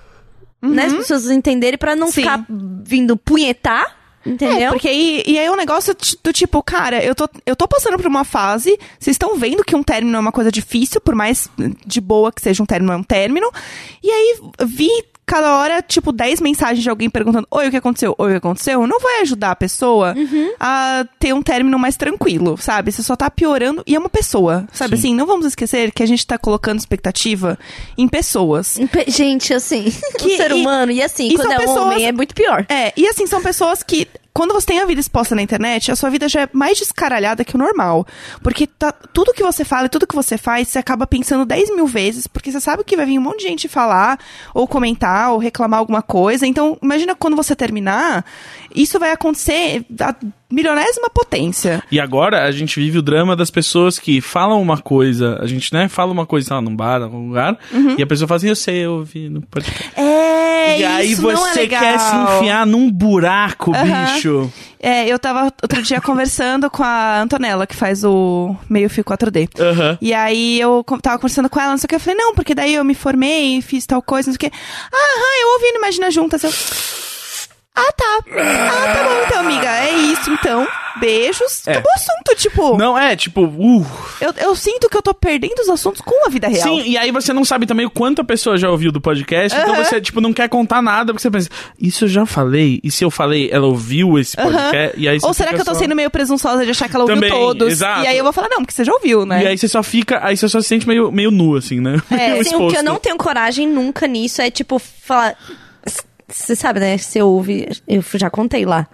né, as pessoas entenderem pra não Uhum. Sim. ficar vindo punhetar, entendeu? É, porque aí, e aí é um negócio do tipo, cara, eu tô, eu tô passando por uma fase, vocês estão vendo que um término é uma coisa difícil, por mais de boa que seja um término, é um término. E aí vi cada hora, tipo, 10 mensagens de alguém perguntando: Oi, o que aconteceu? Oi, o que aconteceu? Não vai ajudar a pessoa a ter um término mais tranquilo, sabe? Você só tá piorando. E é uma pessoa, sabe Sim. assim? Não vamos esquecer que a gente tá colocando expectativa em pessoas. Pe- Gente, assim, Que- o ser e- humano, e assim, e quando é pessoas- homem, é muito pior. É, e assim, são pessoas que, quando você tem a vida exposta na internet, a sua vida já é mais descaralhada que o normal. Porque tá, tudo que você fala e tudo que você faz, você acaba pensando 10 mil vezes, porque você sabe que vai vir um monte de gente falar, ou comentar, ou reclamar alguma coisa. Então, imagina quando você terminar, isso vai acontecer a milionésima potência. E agora a gente vive o drama das pessoas que falam uma coisa, a gente, né, fala uma coisa, lá, num bar, em algum lugar, e a pessoa fala assim, eu sei, eu ouvi no podcast. É, e aí é você legal. quer se enfiar num buraco, Aham. bicho. É, eu tava outro dia conversando com a Antonella, que faz o meio fio 4D. Aham. E aí eu tava conversando com ela, não sei o que, eu falei, não, porque daí eu me formei, fiz tal coisa, não sei o que. Aham, eu ouvi no Imagina Juntas. Eu... Ah, tá. Ah, tá bom então, amiga. É isso, então. Beijos. É. Acabou o assunto, tipo. Não, é, tipo, uh. Eu, eu sinto que eu tô perdendo os assuntos com a vida real. Sim, e aí você não sabe também o quanto a pessoa já ouviu do podcast, então Aham. você, tipo, não quer contar nada, porque você pensa, isso eu já falei, e se eu falei, ela ouviu esse podcast, e aí você Ou será que eu tô só- sendo meio presunçosa de achar que ela ouviu Também, todos? exato. E aí eu vou falar, não, porque você já ouviu, né? E aí você só fica, aí você só se sente meio, meio nu, assim, né? É, Assim, o que eu não tenho coragem nunca nisso é, tipo, falar. Você sabe, né? Você ouve. Eu já contei lá.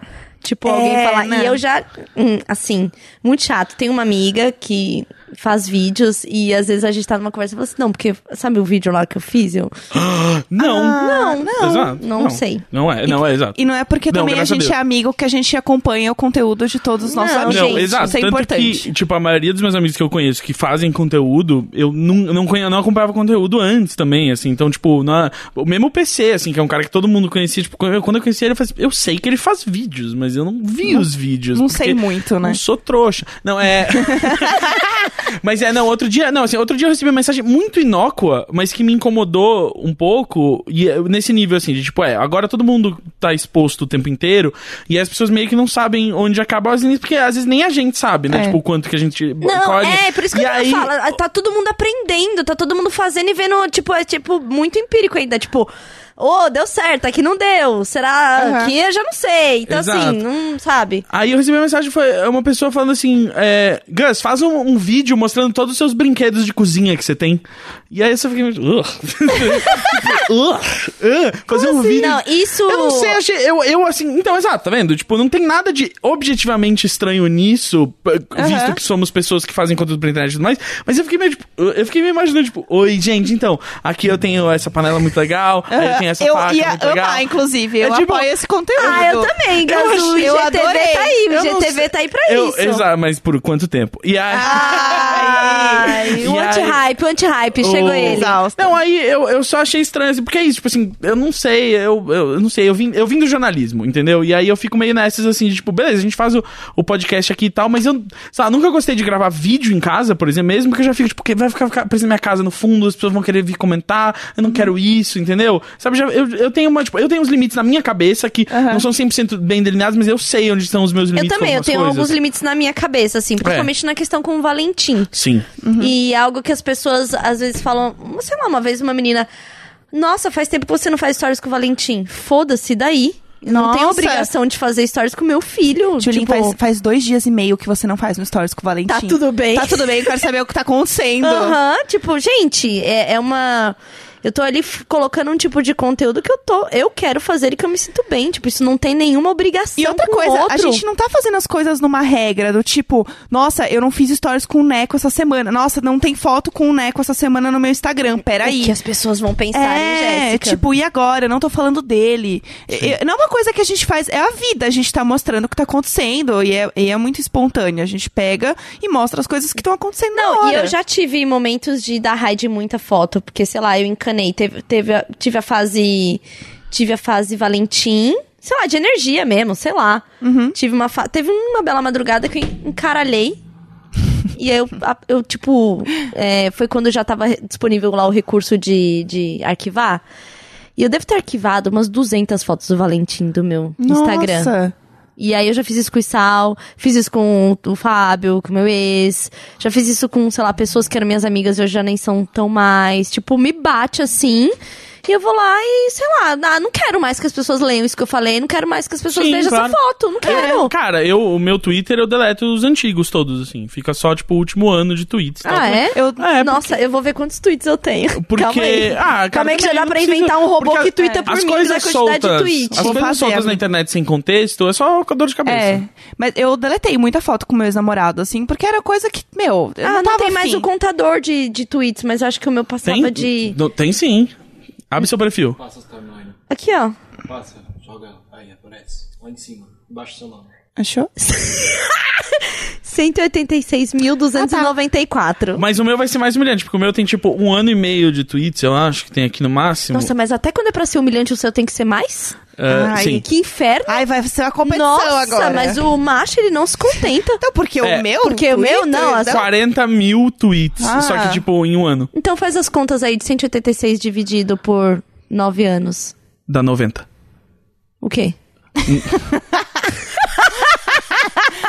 Tipo, É, alguém falar. E eu já. hum, assim, muito chato. Tem uma amiga que faz vídeos e às vezes a gente tá numa conversa e fala assim: não, porque sabe o vídeo lá que eu fiz? Eu. Não. não, não. Exato. Não, sei. Não é, não é, exato. E não é porque Não, também a a gente Deus. é amigo que a gente acompanha o conteúdo de todos os nossos Não, amigos. Não, exato. Isso é Tanto importante. que, tipo, a maioria dos meus amigos que eu conheço que fazem conteúdo, eu não, não, não acompanhava conteúdo antes também, assim. Então, tipo, na, o mesmo PC, assim, que é um cara que todo mundo conhecia, tipo, quando eu, conheci ele, eu, falei, eu sei que ele faz vídeos, mas eu não vi os vídeos. não sei muito, né? Não sou trouxa. Não, é... mas é, não, outro dia, não, assim, outro dia eu recebi uma mensagem muito inócua, mas que me incomodou um pouco, e é, nesse nível, assim, de tipo, é, agora todo mundo tá exposto o tempo inteiro, e as pessoas meio que não sabem onde acabam as linhas, porque às vezes nem a gente sabe, né? É. Tipo, o quanto que a gente Não, colhe. é, por isso que e eu aí, falo. Tá todo mundo aprendendo, tá todo mundo fazendo e vendo, tipo, é tipo, muito empírico ainda. Tipo, ô, deu certo, aqui não deu. Será Aham. que eu já não sei. Então, Exato. assim, não sabe. Aí eu recebi uma mensagem, foi uma pessoa falando assim, é, Gus, faz um, um vídeo mostrando todos os seus brinquedos de cozinha que você tem. E aí. Tipo, "Ugh, ugh." fazer um vídeo. Não, isso. Eu não sei, achei, eu, eu assim, então, exato, tá vendo? Tipo, não tem nada de objetivamente estranho nisso, p- visto que somos pessoas que fazem conteúdo pra internet e tudo mais, mas eu fiquei meio, tipo, eu fiquei me imaginando, tipo, oi, gente, então, aqui eu tenho essa panela muito legal, aí eu tenho essa eu faca ia legal. amar, inclusive. Eu É tipo- apoio esse conteúdo. Ah, eu também, Gus. Eu eu GTV adorei. tá aí. O Eu GTV tá aí pra Eu- isso. Exato, mas por quanto tempo? E aí... Ai, O anti-hype, o anti-hype, chegou O- ele. Não, aí eu, eu só achei estranho, assim, porque é isso, tipo assim, eu não sei, eu, eu, eu não sei, eu vim, eu vim do jornalismo, entendeu? E aí eu fico meio nessas, assim, de, tipo, beleza, a gente faz o, o podcast aqui e tal, mas eu, sabe, nunca gostei de gravar vídeo em casa, por exemplo, mesmo que eu já fico, tipo, vai ficar, ficar parecendo minha casa no fundo, as pessoas vão querer vir comentar, eu não quero isso, entendeu? Sabe, já, eu, eu tenho uma, tipo, eu tenho uns limites na minha cabeça que não são 100% bem delineados, mas eu sei onde estão os meus Eu limites também, eu tenho algumas alguns coisas. limites na minha cabeça, assim, principalmente na questão com o Valentim. Sim. E algo que as pessoas às vezes falam, sei lá, uma vez uma menina, nossa, faz tempo que você não faz stories com o Valentim. Foda-se daí. Eu não tenho Nossa. obrigação de fazer stories com meu filho. Julien, tipo, faz, faz dois dias e meio que você não faz no Stories com o Valentim. Tá tudo bem? Tá tudo bem, eu quero saber o que tá acontecendo. Aham, tipo, gente, é, é uma. Eu tô ali colocando um tipo de conteúdo que eu tô. Eu quero fazer e que eu me sinto bem. Tipo, isso não tem nenhuma obrigação. E outra coisa, a gente não tá fazendo as coisas numa regra do tipo, nossa, eu não fiz stories com o Neco essa semana. Nossa, não tem foto com o Neco essa semana no meu Instagram. Peraí. O que as pessoas vão pensar, hein, É, Jéssica? tipo, e agora? Eu não tô falando dele. Não é uma coisa que a gente faz, é a vida. A gente tá mostrando o que tá acontecendo. E é, e é muito espontâneo. A gente pega e mostra as coisas que estão acontecendo na Não, e eu já tive momentos de dar raid de muita foto, porque, sei lá, eu encanei. Teve, teve, a- tive a fase. Tive a fase Valentim. Sei lá, de energia mesmo, sei lá. Uhum. Tive uma Teve uma bela madrugada que eu encaralhei. e eu, eu tipo. é, foi quando já tava disponível lá o recurso de, de arquivar. E eu devo ter arquivado umas 200 fotos do Valentim do meu Instagram. E aí eu já fiz isso com o Isal, fiz isso com o Fábio, com o meu ex. Já fiz isso com, sei lá, pessoas que eram minhas amigas e hoje já nem são tão mais. Tipo, me bate assim. E eu vou lá e, sei lá, ah, não quero mais que as pessoas leiam isso que eu falei, não quero mais que as pessoas Sim, vejam claro. essa foto, não quero. É, cara, eu, o meu Twitter eu deleto os antigos todos, assim. Fica só, tipo, o último ano de tweets. tal. Ah, é? Eu- É, Nossa, eu vou ver quantos tweets eu tenho. Porque. Calma aí. Ah, cara, Calma aí que já dá pra precisa- inventar um robô porque que twitta é, por As mim da coisas quantidade soltas. de tweets. As Vou coisas fazer, soltas na internet sem contexto é só dor de cabeça. É, mas eu deletei muita foto com meu ex-namorado, assim, porque era coisa que, meu, eu Ah, não não, tava tem mais afim. o contador de, de tweets, mas eu acho que o meu passava Tem? de. Tem sim. Abre seu perfil. Passa as timeline. Aqui, ó. Passa, joga. Aí, aparece. Lá em cima. Embaixo do seu nome. Achou? 186.294. Mas o meu vai ser mais humilhante, porque o meu tem, tipo, um ano e meio de tweets, eu acho, que tem aqui no máximo. Nossa, mas até quando é pra ser humilhante, o seu tem que ser mais? Ah, Ai, sim. Que inferno. Ai, vai ser uma competição Nossa, agora. mas o macho, ele não se contenta. Então, porque É, o meu... porque o meu, não, as- 40 mil tweets, Ah. só que, tipo, em um ano. Então faz as contas aí de 186 dividido por 9 anos. Dá 90. O quê?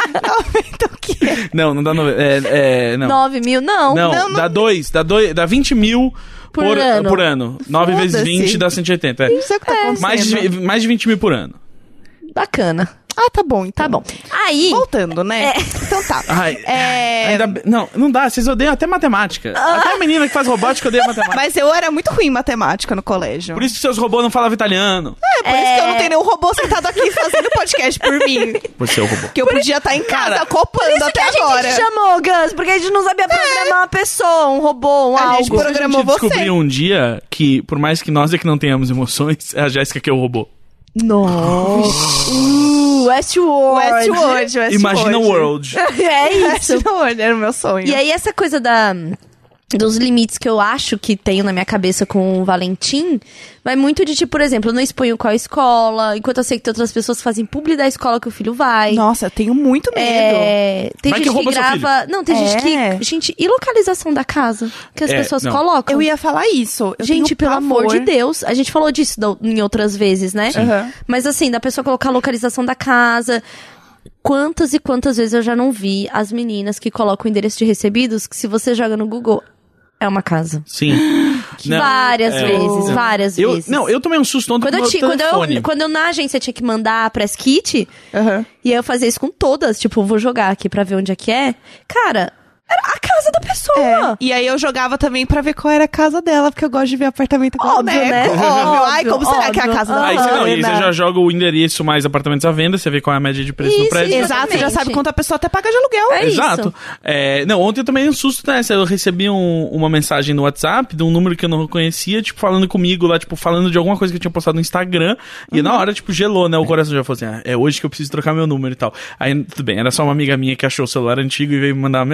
então, o que é? Não, não dá 90. É, é, não. 9 mil? Não. Não, não, dá dois, dá dois, dá 20 mil Por por, ano. por ano. 9 vezes Foda-se. 20 dá 180. É. Isso é o que tá acontecendo. Mais, de, mais de 20 mil por ano. Bacana. Ah, tá bom, então. Tá bom. Aí. Voltando, né? Então tá. Ai, É... ainda não, não dá, vocês odeiam até matemática. Até a menina que faz robótica odeia matemática. Mas eu era muito ruim em matemática no colégio. Por isso que seus robôs não falavam italiano. É, por isso que eu não tenho nenhum robô sentado aqui fazendo podcast por mim. Você é o robô. Que eu podia estar em casa Cara, copando Isso até que a gente agora. te chamou, Gus, porque a gente não sabia programar uma pessoa, um robô, um A gente algo. programou a gente você. descobriu um dia que, por mais que nós é que não tenhamos emoções, é a Jéssica que é o robô. Nossa. Uh, Westworld. Westworld, Westworld. Imagina o World. É isso. Westworld, era o meu sonho. E aí, essa coisa da. Dos limites que eu acho que tenho na minha cabeça com o Valentim, vai muito de tipo, por exemplo, eu não exponho qual escola, enquanto eu sei que tem outras pessoas que fazem publi da escola que o filho vai. Nossa, eu tenho muito medo. É, tem Vai que gente que, seu grava. Não, tem gente É. que. Gente, e localização da casa? Que as É, pessoas não. colocam. Eu ia falar isso. Eu Gente, tenho pelo pavor. amor de Deus. A gente falou disso em outras vezes, né? Aham. Mas assim, da pessoa colocar a localização da casa. Quantas e quantas vezes eu já não vi as meninas que colocam o endereço de recebidos que se você joga no Google, é uma casa. Sim. Não, várias é, vezes, várias Eu, vezes. não, eu tomei um susto ontem Quando com eu, ti- quando, eu, quando eu na agência tinha que mandar a press kit, Aham. e aí eu fazia isso com todas, tipo, vou jogar aqui pra ver onde é que é. Cara, era a casa da pessoa. É. E aí eu jogava também pra ver qual era a casa dela, porque eu gosto de ver apartamento com Óbvio, boneco. né? Óbvio. Ai, como será que é a Óbvio. casa da Aí você, não, aí Ana? você já joga o endereço mais apartamentos à venda, você vê qual é a média de preço Isso, do prédio. exato. Exato, você já sabe quanto a pessoa até paga de aluguel. É Exato. isso. É, não, ontem eu tomei um susto nessa. Eu recebi um- uma mensagem no WhatsApp de um número que eu não conhecia, tipo, falando comigo lá, tipo, falando de alguma coisa que eu tinha postado no Instagram. E Uhum. na hora, tipo, gelou, né? O coração já falou assim: ah, é hoje que eu preciso trocar meu número e tal. Aí, tudo bem, era só uma amiga minha que achou o celular antigo e veio me mandar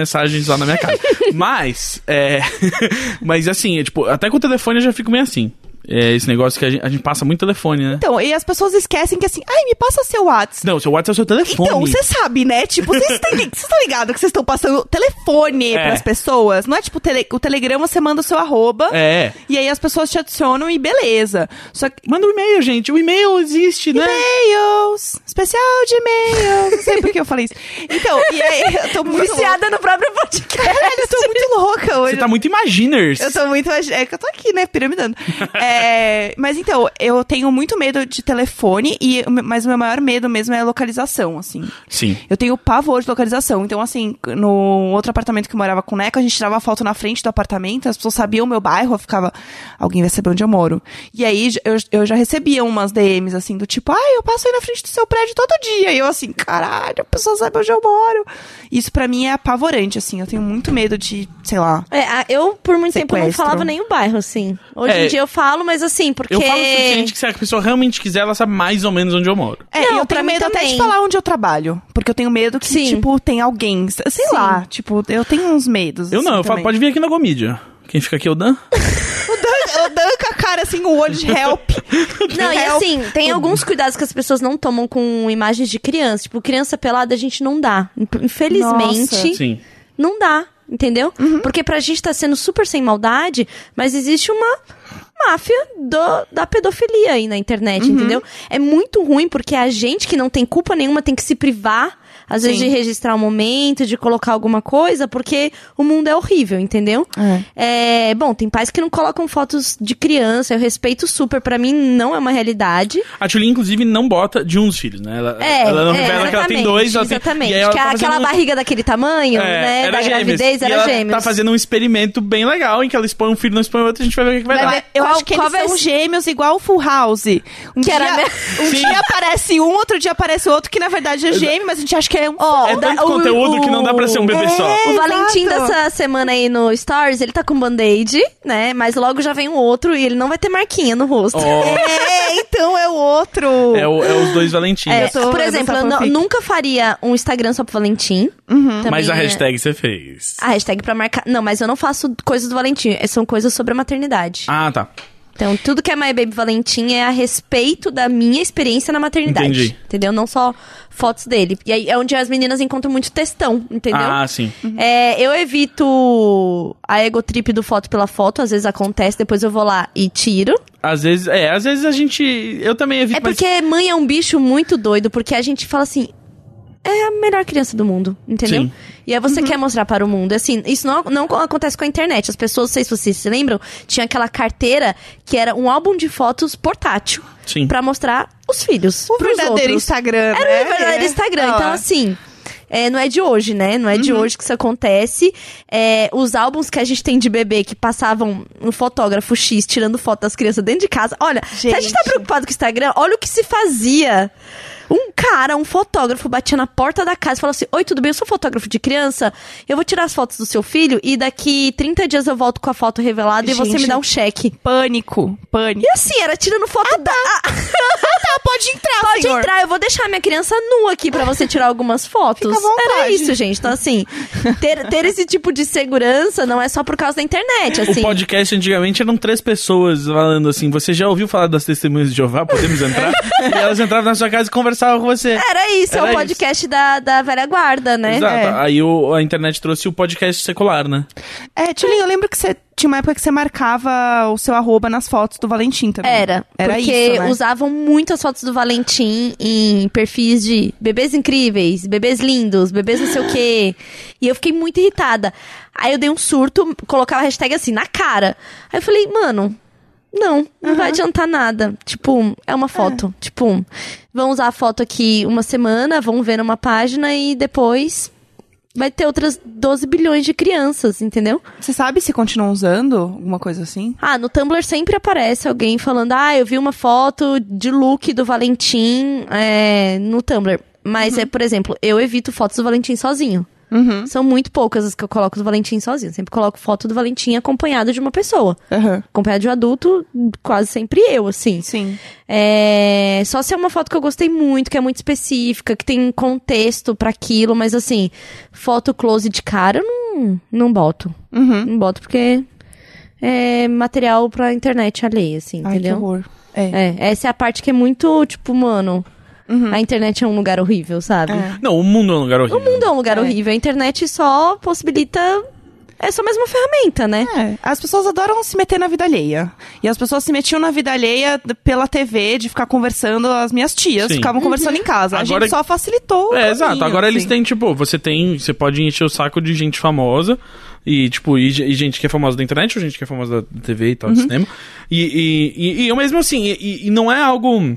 mensagens lá na minha casa. Mas, é. mas assim, é, tipo, até com o telefone eu já fico meio assim. É esse negócio que a gente, a gente passa muito telefone, né? Então, e as pessoas esquecem que assim, ai, me passa seu WhatsApp. Não, seu WhatsApp é o seu telefone. Então, você sabe, né? Tipo, vocês estão ligados que vocês estão passando telefone É. pras pessoas? Não é tipo tele- o Telegram, você manda o seu arroba. É. E aí as pessoas te adicionam e beleza. Só que. Manda um e-mail, gente. O e-mail existe, né? E-mails, especial de e-mails. Não sei por que eu falei isso. Então, e aí eu tô muito. Viciada no próprio podcast. Caralho, eu tô muito louca hoje. Você tá muito imaginers. Eu tô muito. É que eu tô aqui, né? Piramidando. É, mas então, eu tenho muito medo de telefone, e, mas o meu maior medo mesmo é a localização, assim. Sim. Eu tenho pavor de localização. Então, assim, no outro apartamento que eu morava com o Neco, a gente tirava foto na frente do apartamento, as pessoas sabiam o meu bairro, eu ficava, alguém vai saber onde eu moro. E aí eu, eu já recebia umas DMs, assim, do tipo, ai, eu passo aí na frente do seu prédio todo dia. E eu assim, caralho, a pessoa sabe onde eu moro. Isso pra mim é apavorante, assim. Eu tenho muito medo de, sei lá. É, eu, por muito tempo, não Sequestro. falava nem o bairro, assim. Hoje É. em dia eu falo, mas assim, porque. Eu falo o suficiente que se a pessoa realmente quiser, ela sabe mais ou menos onde eu moro. É, Não, eu tenho medo até também. de falar onde eu trabalho. Porque eu tenho medo que, Sim. tipo, tem alguém. Sei Sim. lá, tipo, eu tenho uns medos. Eu não, assim, eu falo, pode vir aqui na Gomídia. Quem fica aqui é o Dan? O Dan, o Dan com a cara assim, o olho de help. Não, e Help. assim, tem alguns cuidados que as pessoas não tomam com imagens de criança. Tipo, criança pelada a gente não dá. Infelizmente, Nossa. Sim. não dá. Entendeu? Uhum. Porque pra gente tá sendo super sem maldade, mas existe uma máfia do- da pedofilia aí na internet, Uhum. entendeu? É muito ruim porque a gente que não tem culpa nenhuma tem que se privar, às vezes, Sim. de registrar um momento, de colocar alguma coisa, porque o mundo é horrível, entendeu? É, bom, tem pais que não colocam fotos de criança, eu respeito super, pra mim não é uma realidade. A Tulin, inclusive, não bota de um dos filhos, né? Ela, É, ela não é, revela que ela tem dois. Ela tem, Exatamente. e aí ela que tá a- fazendo aquela um- barriga daquele tamanho, É, né? era Da gêmeos. gravidez E era ela gêmeos. tá fazendo um experimento bem legal, em que ela expõe um filho, não expõe o outro, a gente vai ver o que, vai, Vai dar. ver. Eu Qual- acho que eles são gêmeos igual o Full House. Um, Que dia, era me- um dia aparece um, outro dia aparece outro, que na verdade é gêmeo, mas a gente acha que é um Ó, só. É tanto o- conteúdo que não dá pra ser um bebê É. só. O Valentim Exato. dessa semana aí no Stories, ele tá com band-aid, né? Mas logo já vem um outro e ele não vai ter marquinha no rosto. Ó, É, então é o outro. é, o- é os dois Valentim. É, tô por exemplo, eu fanfic. nunca faria um Instagram só pro Valentim. Também Mas a é- hashtag você fez. A hashtag pra marcar. Não, mas eu não faço coisas do Valentim. é- São coisas sobre a maternidade. Ah, tá. Então, tudo que é My Baby Valentim é a respeito da minha experiência na maternidade. Entendi. Entendeu? Não só fotos dele. E aí é onde as meninas encontram muito textão, entendeu? Ah, sim. É, eu evito a ego trip do foto pela foto, às vezes acontece, depois eu vou lá e tiro. Às vezes, é, às vezes a gente. Eu também evito. É porque mãe é um bicho muito doido, porque a gente fala assim. É a melhor criança do mundo, entendeu? Sim. E aí você quer mostrar para o mundo. Assim, isso não, não acontece com a internet. As pessoas, não sei se vocês se lembram, tinha aquela carteira que era um álbum de fotos portátil. Sim. Pra mostrar os filhos. O verdadeiro outros. Instagram, Era né? o verdadeiro É. Instagram. Então, assim. é, não é de hoje, né? Não é Uhum. de hoje que isso acontece. É, os álbuns que a gente tem de bebê que passavam um fotógrafo X tirando foto das crianças dentro de casa. Olha, se a gente tá Gente. preocupado com o Instagram, olha o que se fazia. Um cara, um fotógrafo, batia na porta da casa e falou assim: Oi, tudo bem? Eu sou fotógrafo de criança. Eu vou tirar as fotos do seu filho e daqui 30 dias eu volto com a foto revelada e você Gente. me dá um cheque. Pânico, pânico. E assim, era tirando foto da. Tá, pode entrar, Pode senhor. entrar, eu vou deixar minha criança nua aqui pra você tirar algumas fotos. Fica à vontade. Era isso, gente. Então, assim, ter, ter esse tipo de segurança não é só por causa da internet, assim. O podcast antigamente eram três pessoas falando assim: você já ouviu falar das testemunhas de Jeová? Podemos entrar? e elas entravam na sua casa e conversavam com você. Era isso, é Era o podcast da, da velha guarda, né? Exato. É. Aí o- a internet trouxe o podcast secular, né? É, Tchulin, eu lembro que você tinha uma época que você marcava o seu arroba nas fotos do Valentim também. Era, Era porque isso, né? usavam muitas fotos do Valentim em perfis de bebês incríveis, bebês lindos, bebês não sei o quê. E eu fiquei muito irritada. Aí eu dei um surto, colocava a hashtag assim, na cara. Aí eu falei, mano, não, não vai adiantar nada. Tipo, é uma foto. Tipo, vão usar a foto aqui uma semana, vão ver numa página e depois vai ter outras 12 bilhões de crianças, entendeu? Você sabe se continuam usando alguma coisa assim? Ah, no Tumblr sempre aparece alguém falando, ah, eu vi uma foto de look do Valentim é, no Tumblr. Mas é, por exemplo, eu evito fotos do Valentim sozinho. Uhum. São muito poucas as que eu coloco do Valentim sozinho. Sempre coloco foto do Valentim acompanhado de uma pessoa. Aham. Acompanhado de um adulto, quase sempre eu, assim. Sim. É, só se é uma foto que eu gostei muito, que é muito específica, que tem contexto pra aquilo, mas assim, foto close de cara, eu não, não boto. Uhum. Não boto porque é material pra internet alheia, assim, Ai, que entendeu? horror. É. É, essa é a parte que é muito, tipo, mano, a internet é um lugar horrível, sabe? É. Não, o mundo é um lugar horrível. O mundo é um lugar É. horrível, a internet só possibilita É só mais uma ferramenta, né? É, as pessoas adoram se meter na vida alheia. E as pessoas se metiam na vida alheia pela TV, de ficar conversando, as minhas tias Sim. ficavam conversando em casa. A Agora- gente só facilitou. o É, exato. caminho, Agora eles assim. têm, tipo, você tem. Você pode encher o saco de gente famosa. E, tipo, e, e gente que é famosa da internet, ou gente que é famosa da TV e tal, Uhum. do cinema. E, e, e, e eu mesmo assim, e, e não é algo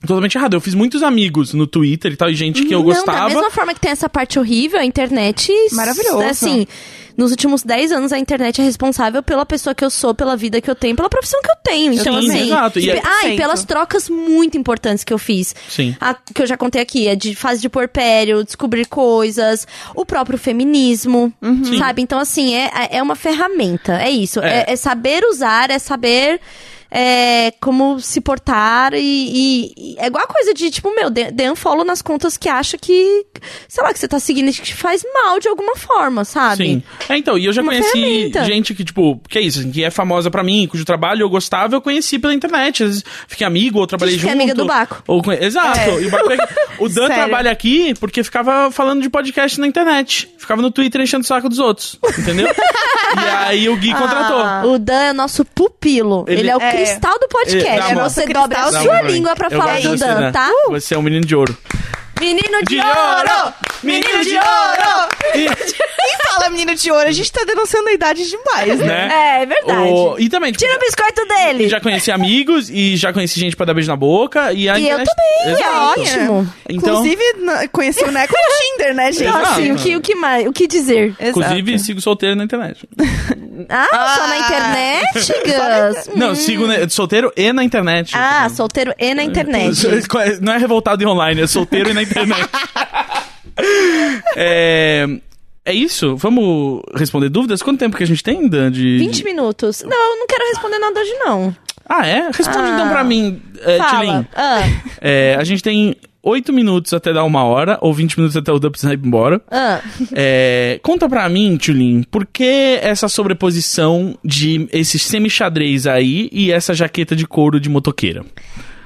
totalmente errado. Eu fiz muitos amigos no Twitter e tal, e gente que eu Não, da gostava. mesma forma que tem essa parte horrível, a internet. Maravilhoso. Assim, nos últimos 10 anos, a internet é responsável pela pessoa que eu sou, pela vida que eu tenho, pela profissão que eu tenho. Então, Sim, assim. exato. E e- é- ah, e 100%. pelas trocas muito importantes que eu fiz. Sim. A, que eu já contei aqui, é de fase de porpério, descobrir coisas, o próprio feminismo, sabe? Então, assim, é, é uma ferramenta, é isso. É. É, é saber usar, é saber é, como se portar e, e- e é igual a coisa de, tipo, meu, dê, dê unfollow nas contas que acha que, sei lá, que você tá seguindo e que te faz mal de alguma forma, sabe? Sim. É, então, e eu já Uma conheci ferramenta. gente que, tipo, que é isso, assim, que é famosa pra mim, cujo trabalho eu gostava, eu conheci pela internet. Às vezes fiquei amigo ou trabalhei que é junto. amiga do Baco. Ou Exato. E o, Baco é- o Dan Sério. trabalha aqui porque ficava falando de podcast na internet. Ficava no Twitter enchendo o saco dos outros. Entendeu? e aí o Gui contratou. O Dan é nosso pupilo. Ele, Ele- é o É. cristal do podcast. É, você Cristal dobra a sua língua pra Eu falar do Dan, né? tá? Você é um menino de ouro. Menino de, De ouro! ouro! Menino de ouro! Quem fala menino de ouro? A gente tá denunciando a idade demais, né? né? É, é verdade. O- E também, tipo, Tira o biscoito dele! já conheci amigos e já conheci gente pra dar beijo na boca. E, a E eu também, é Exato. ótimo. Então, Inclusive, conheci o Neco no Tinder, né, gente? Exato. Assim, o que, o que mais? O que dizer? inclusive, sigo solteiro na internet. Ah, só na internet, Gus? Não, sigo né, solteiro e na internet. Ah, solteiro e na internet. Não é revoltado e online, é solteiro e na internet. é, é isso? Vamos responder dúvidas? Quanto tempo que a gente tem, Dan? De... 20 minutos. Não, eu não quero responder nada hoje, não. Ah, é? Responde Ah. então pra mim, é, Fala. Tilin. Ah, É, a gente tem 8 minutos até dar uma hora, ou 20 minutos até o Dubs ir embora. ah. É, conta pra mim, Tulin, por que essa sobreposição de esse semi-xadrez aí e essa jaqueta de couro de motoqueira?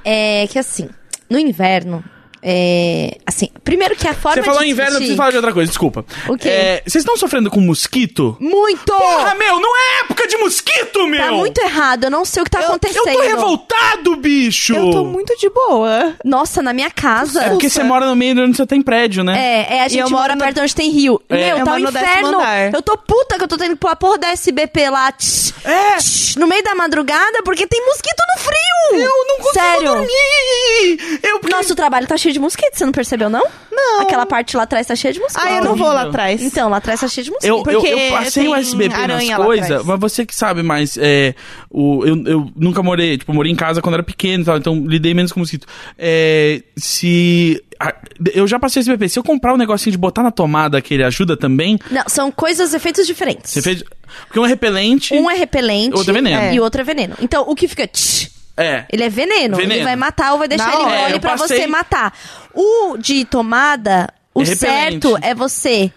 É que assim, no inverno, é. Assim, primeiro que a forma Você falou de inverno, eu preciso falar de outra coisa, desculpa. O quê? É, Vocês estão sofrendo com mosquito? Muito! Porra, meu, não é época de mosquito, meu! Tá muito errado, eu não sei o que tá Eu acontecendo. tô revoltado, bicho! Eu tô muito de boa. Nossa, na minha casa. É porque você mora no meio de onde você tem prédio, né? É, é, a gente eu mora no- perto onde tem rio. É. Meu, Eu tá um inferno. Eu tô puta que eu tô tendo que pôr a porra da SBP lá. tch, É. tch, no meio da madrugada, porque tem mosquito no frio. Eu não consigo Sério. dormir! Eu, porque- Nosso trabalho tá cheio de mosquito, você não percebeu, não? Não. Aquela parte lá atrás tá cheia de mosquito. Ah, eu não vou lá atrás. Então, lá atrás tá cheio de mosquito. Eu, eu, Porque eu passei o SBP nas aranha lá coisas, mas você que sabe, mas é, o, eu, eu nunca morei, tipo, morei em casa quando era pequeno e tal, então lidei menos com mosquito. É, se. a- Eu já passei o SBP. Se eu comprar um negocinho de botar na tomada que ele ajuda também, Não, são coisas, efeitos diferentes. você fez. Porque um é repelente. Um é repelente Outro é veneno. e outro é veneno. Então, o que fica... tch, É. Ele é veneno. Veneno. Ele vai matar ou vai deixar Na ele mole É, eu pra passei- você matar. O de tomada, o É certo é você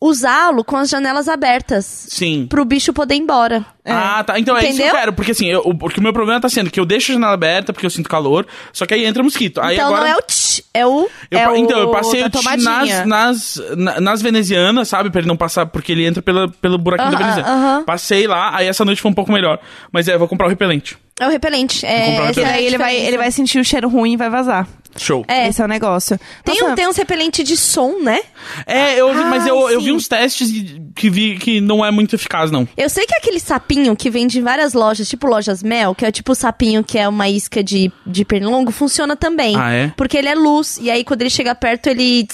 usá-lo com as janelas abertas. Sim. Pro bicho poder ir embora. Ah, tá. Então é isso que eu Entendeu? quero. Porque assim, eu, o- porque o meu problema tá sendo que eu deixo a janela aberta porque eu sinto calor, só que aí entra mosquito. Aí então agora. não é o tch, é o... Eu É então, eu o passei da o tch nas, nas, na- nas venezianas, sabe? Pra ele não passar, porque ele entra pela, pelo buraquinho da Aham, veneziana. aham. Passei lá, aí essa noite foi um pouco melhor. Mas é, eu vou comprar o repelente. É o repelente. É, um E é aí ele vai, ele vai sentir o cheiro ruim e vai vazar. Show. É. Esse é o negócio. Tem, Nossa, um, tem uns repelentes de som, né? É, eu vi, mas eu, eu vi uns testes que vi que não é muito eficaz, não. Eu sei que aquele sapinho que vende em várias lojas, tipo lojas Mel, que é tipo o sapinho que é uma isca de, de pernilongo, funciona também. Ah, é? Porque ele é luz, e aí quando ele chega perto, ele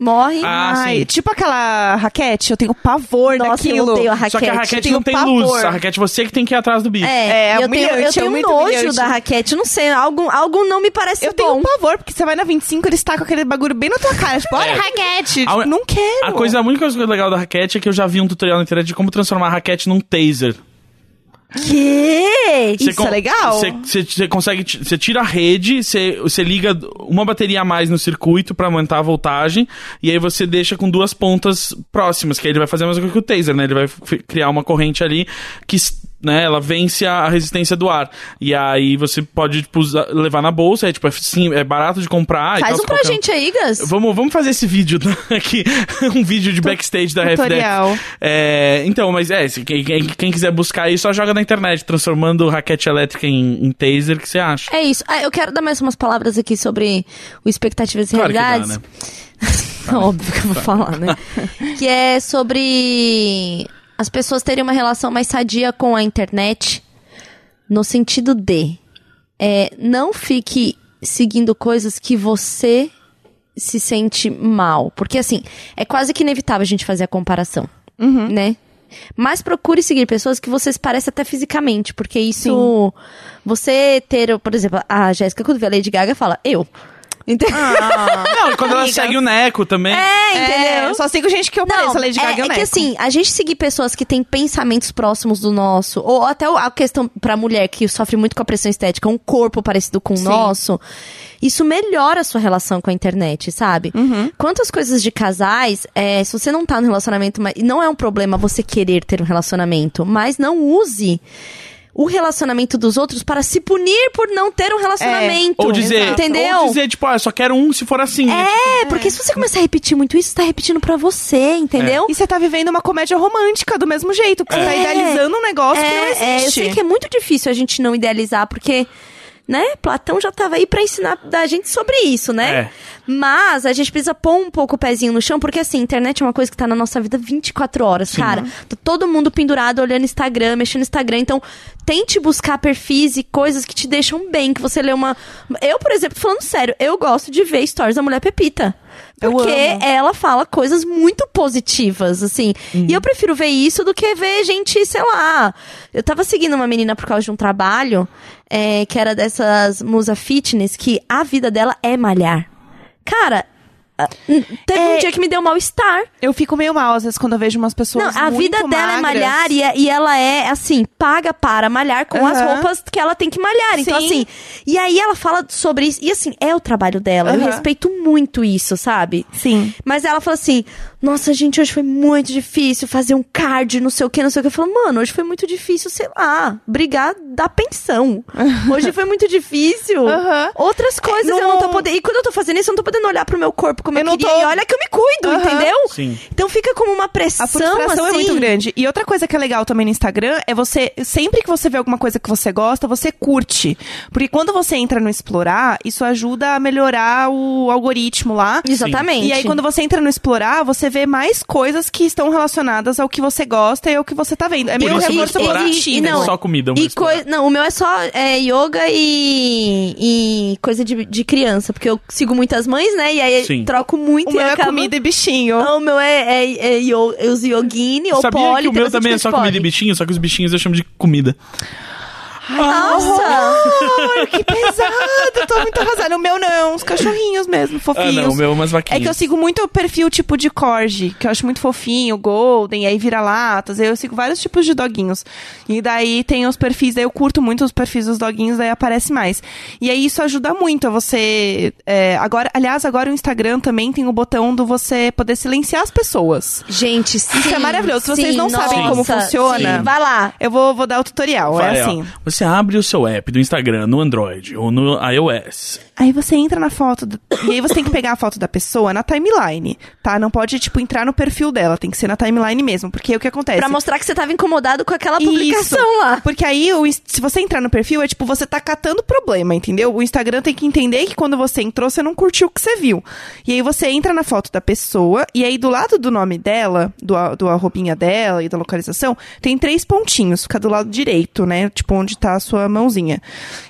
morre. Ah, Ai, sim. tipo aquela raquete, eu tenho pavor Nossa, daquilo. eu odeio a raquete. Só que a eu raquete não tem pavor. luz. A raquete você que tem que ir atrás do bicho. É, É, eu tenho, eu é tenho muito nojo humilhante. da raquete. Não sei, algo, algo não me parece Eu bom. tenho pavor, porque você vai na 25 eles tacam aquele bagulho bem na tua cara. Tipo, olha É. a raquete. A- não quero. A coisa, a única coisa legal da raquete é que eu já vi um tutorial na internet de como transformar a raquete num taser. Que? Isso é legal. Você- consegue. Você tira a rede, você liga uma bateria a mais no circuito pra aumentar a voltagem, e aí você deixa com duas pontas próximas, que aí ele vai fazer a mesma coisa que o taser, né? Ele vai criar uma corrente ali que né, ela vence a, resistência do ar. E aí você pode tipo, levar na bolsa, é tipo, é, sim, é barato de comprar. Faz um pra qualquer- gente aí, Gus. Vamos, vamos fazer esse vídeo aqui, um vídeo de backstage da tutorial. É, então, mas é, quem, quem- quiser buscar aí, só joga na internet, transformando raquete elétrica em, em taser, que você acha? É isso. Ah, eu quero dar mais umas palavras aqui sobre o expectativas e Claro que dá, realidades. né? Óbvio que eu vou falar, né? que é sobre as pessoas terem uma relação mais sadia com a internet, no sentido de é, não fique seguindo coisas que você se sente mal. Porque, assim, é quase que inevitável a gente fazer a comparação, né? Mas procure seguir pessoas que você se parece até fisicamente, porque isso. Você ter, por exemplo, a Jéssica, quando vê a Lady Gaga, fala, eu. Entendeu? Não, e quando ela Amiga. segue o Neco também. É, entendeu? É, eu só sigo gente que eu pareço, a Lady é, Gaga e o é que Neco. assim, a gente seguir pessoas que têm pensamentos próximos do nosso, ou até a questão pra mulher que sofre muito com a pressão estética, um corpo parecido com o Sim. nosso, isso melhora a sua relação com a internet, sabe? Uhum. Quantas coisas de casais, é, se você não tá no relacionamento, mas- e não é um problema você querer ter um relacionamento, mas não use o relacionamento dos outros para se punir por não ter um relacionamento. Ou dizer, entendeu? ou dizer, tipo, ah, eu só quero um se for assim. né? É, porque se você começar a repetir muito isso, você tá repetindo pra você, entendeu? E você tá vivendo uma comédia romântica do mesmo jeito, porque você tá É. idealizando um negócio que não É, é, eu existe. sei que é muito difícil a gente não idealizar, porque, né, Platão já tava aí pra ensinar da gente sobre isso, né? É. Mas a gente precisa pôr um pouco o pezinho no chão, porque assim, internet é uma coisa que tá na nossa vida 24 horas, cara. Tá todo mundo pendurado olhando Instagram, mexendo no Instagram, então tente buscar perfis e coisas que te deixam bem, que você lê uma... Eu, por exemplo, falando sério, eu gosto de ver stories da Mulher Pepita. Porque ela fala coisas muito positivas, assim. E eu prefiro ver isso do que ver gente, sei lá. Eu tava seguindo uma menina por causa de um trabalho, é, que era dessas musa fitness, que a vida dela é malhar. Cara, ah, teve um É. dia que me deu mal-estar. Eu fico meio mal, às vezes, quando eu vejo umas pessoas Não, a vida dela é magras. malhar e, é- e ela é, assim, paga para malhar com as Aham. roupas que ela tem que malhar. Então, Sim. assim, e aí ela fala sobre isso. E, assim, é o trabalho dela. Eu Aham. respeito muito isso, sabe? Sim. Mas ela falou assim: Nossa, gente, hoje foi muito difícil fazer um card, não sei o que, não sei o que. Eu falo, mano, hoje foi muito difícil, sei lá, brigar da pensão. Hoje foi muito difícil. Aham. Outras coisas não- eu não tô podendo. E quando eu tô fazendo isso, eu não tô podendo olhar pro meu corpo como eu, Eu não queria. tô- E olha que eu me cuido, entendeu? Sim. Então fica como uma pressão. A frustração é assim. muito grande. E outra coisa que é legal também no Instagram é você, sempre que você vê alguma coisa que você gosta, você curte. Porque quando você entra no explorar, isso ajuda a melhorar o algoritmo lá. Exatamente. E aí, quando você entra no explorar, você vê mais coisas que estão relacionadas ao que você gosta e ao que você tá vendo. É meio reforço positivo. é só comida, E coi- não, o meu é só é, yoga e, e coisa de, de criança, porque eu sigo muitas mães, né? E aí Sim. Troco muito O e meu é acaba- comida e bichinho. Ah, O meu é, é, é é os yogini ou Sabia poli. que o meu também é só comida e bichinho, só que os bichinhos eu chamo de comida. Nossa! Ai, que pesado, tô muito arrasada. O meu não, os cachorrinhos mesmo, Ah, fofinhos. não, o meu é umas vaquinhas. É que eu sigo muito o perfil tipo de corgi, que eu acho muito fofinho, golden, e aí vira-latas. Eu sigo vários tipos de doguinhos. E daí tem os perfis, daí eu curto muito os perfis dos doguinhos, daí aparece mais. E aí isso ajuda muito a você. é, agora, aliás, agora o Instagram também tem o botão do você poder silenciar as pessoas. Gente, sim. Isso é maravilhoso. Se vocês sim, não sabem como funciona- sim. Vai lá. Eu vou, vou dar o tutorial. Vai, é ó. assim. Você abre o seu app do Instagram no Android ou no iOS. Aí você entra na foto do- e aí você tem que pegar a foto da pessoa na timeline, tá? Não pode, tipo, entrar no perfil dela, tem que ser na timeline mesmo, porque o que acontece? Pra mostrar que você tava incomodado com aquela Isso. publicação lá. Porque aí, o se você entrar no perfil, é tipo, você tá catando problema, entendeu? O Instagram tem que entender que quando você entrou, você não curtiu o que você viu. E aí você entra na foto da pessoa, e aí do lado do nome dela, do, a- do arrobinha dela e da localização, tem três pontinhos, fica do lado direito, né? Tipo, onde tá a sua mãozinha.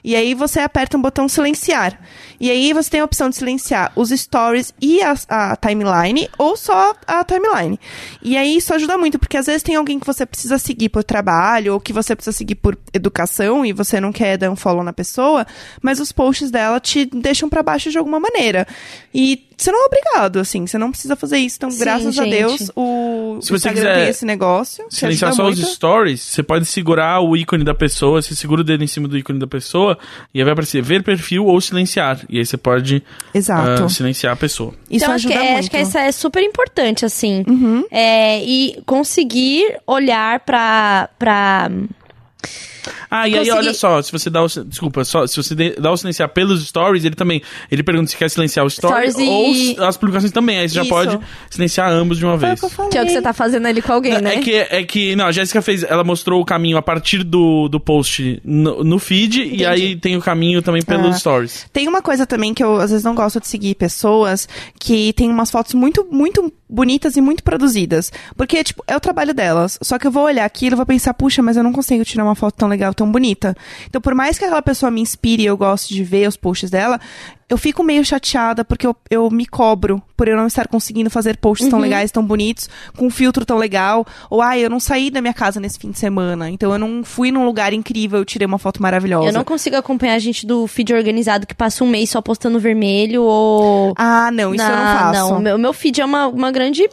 E aí você aperta um botão silenciar. E aí você tem a opção de silenciar os stories e a, a timeline, ou só a timeline. E aí isso ajuda muito, porque às vezes tem alguém que você precisa seguir por trabalho, ou que você precisa seguir por educação, e você não quer dar um follow na pessoa, mas os posts dela te deixam pra baixo de alguma maneira. E você não é obrigado, assim, você não precisa fazer isso. Então, Sim, graças a gente. Deus, o, Se o você Instagram quiser tem esse negócio. Silenciar só os muito. stories, você pode segurar o ícone da pessoa, você segura o dedo em cima do ícone da pessoa e aí vai aparecer ver perfil ou silenciar. E aí você pode Exato. ah, silenciar a pessoa. Isso então, acho que, é, muito. Uhum. acho que isso é super importante, assim. É, e conseguir olhar pra, pra Ah, e aí, Consegui- olha só, se você dá o. Desculpa, só, se você dá o silenciar pelos stories, ele também. Ele pergunta se quer silenciar os stories, Stories ou e- as publicações também. Aí você já Isso. pode silenciar ambos de uma Foi vez. que é o que você tá fazendo ali com alguém, né? É que, é que, não, a Jéssica fez, ela mostrou o caminho a partir do, do post no, no feed, e aí tem o caminho também pelos Ah. stories. Tem uma coisa também que eu às vezes não gosto de seguir pessoas que tem umas fotos muito, muito bonitas e muito produzidas. Porque, tipo, é o trabalho delas. Só que eu vou olhar aquilo e vou pensar, puxa, mas eu não consigo tirar uma foto tão legal, tão bonita. Então, por mais que aquela pessoa me inspire e eu goste de ver os posts dela, eu fico meio chateada porque eu, eu me cobro por eu não estar conseguindo fazer posts tão legais, tão bonitos, com um filtro tão legal. Ou, ai, eu não saí da minha casa nesse fim de semana. Então, eu não fui num lugar incrível e tirei uma foto maravilhosa. Eu não consigo acompanhar a gente do feed organizado que passa um mês só postando vermelho ou. Ah, não, isso eu não faço. Não, o meu, meu feed é uma, uma grande.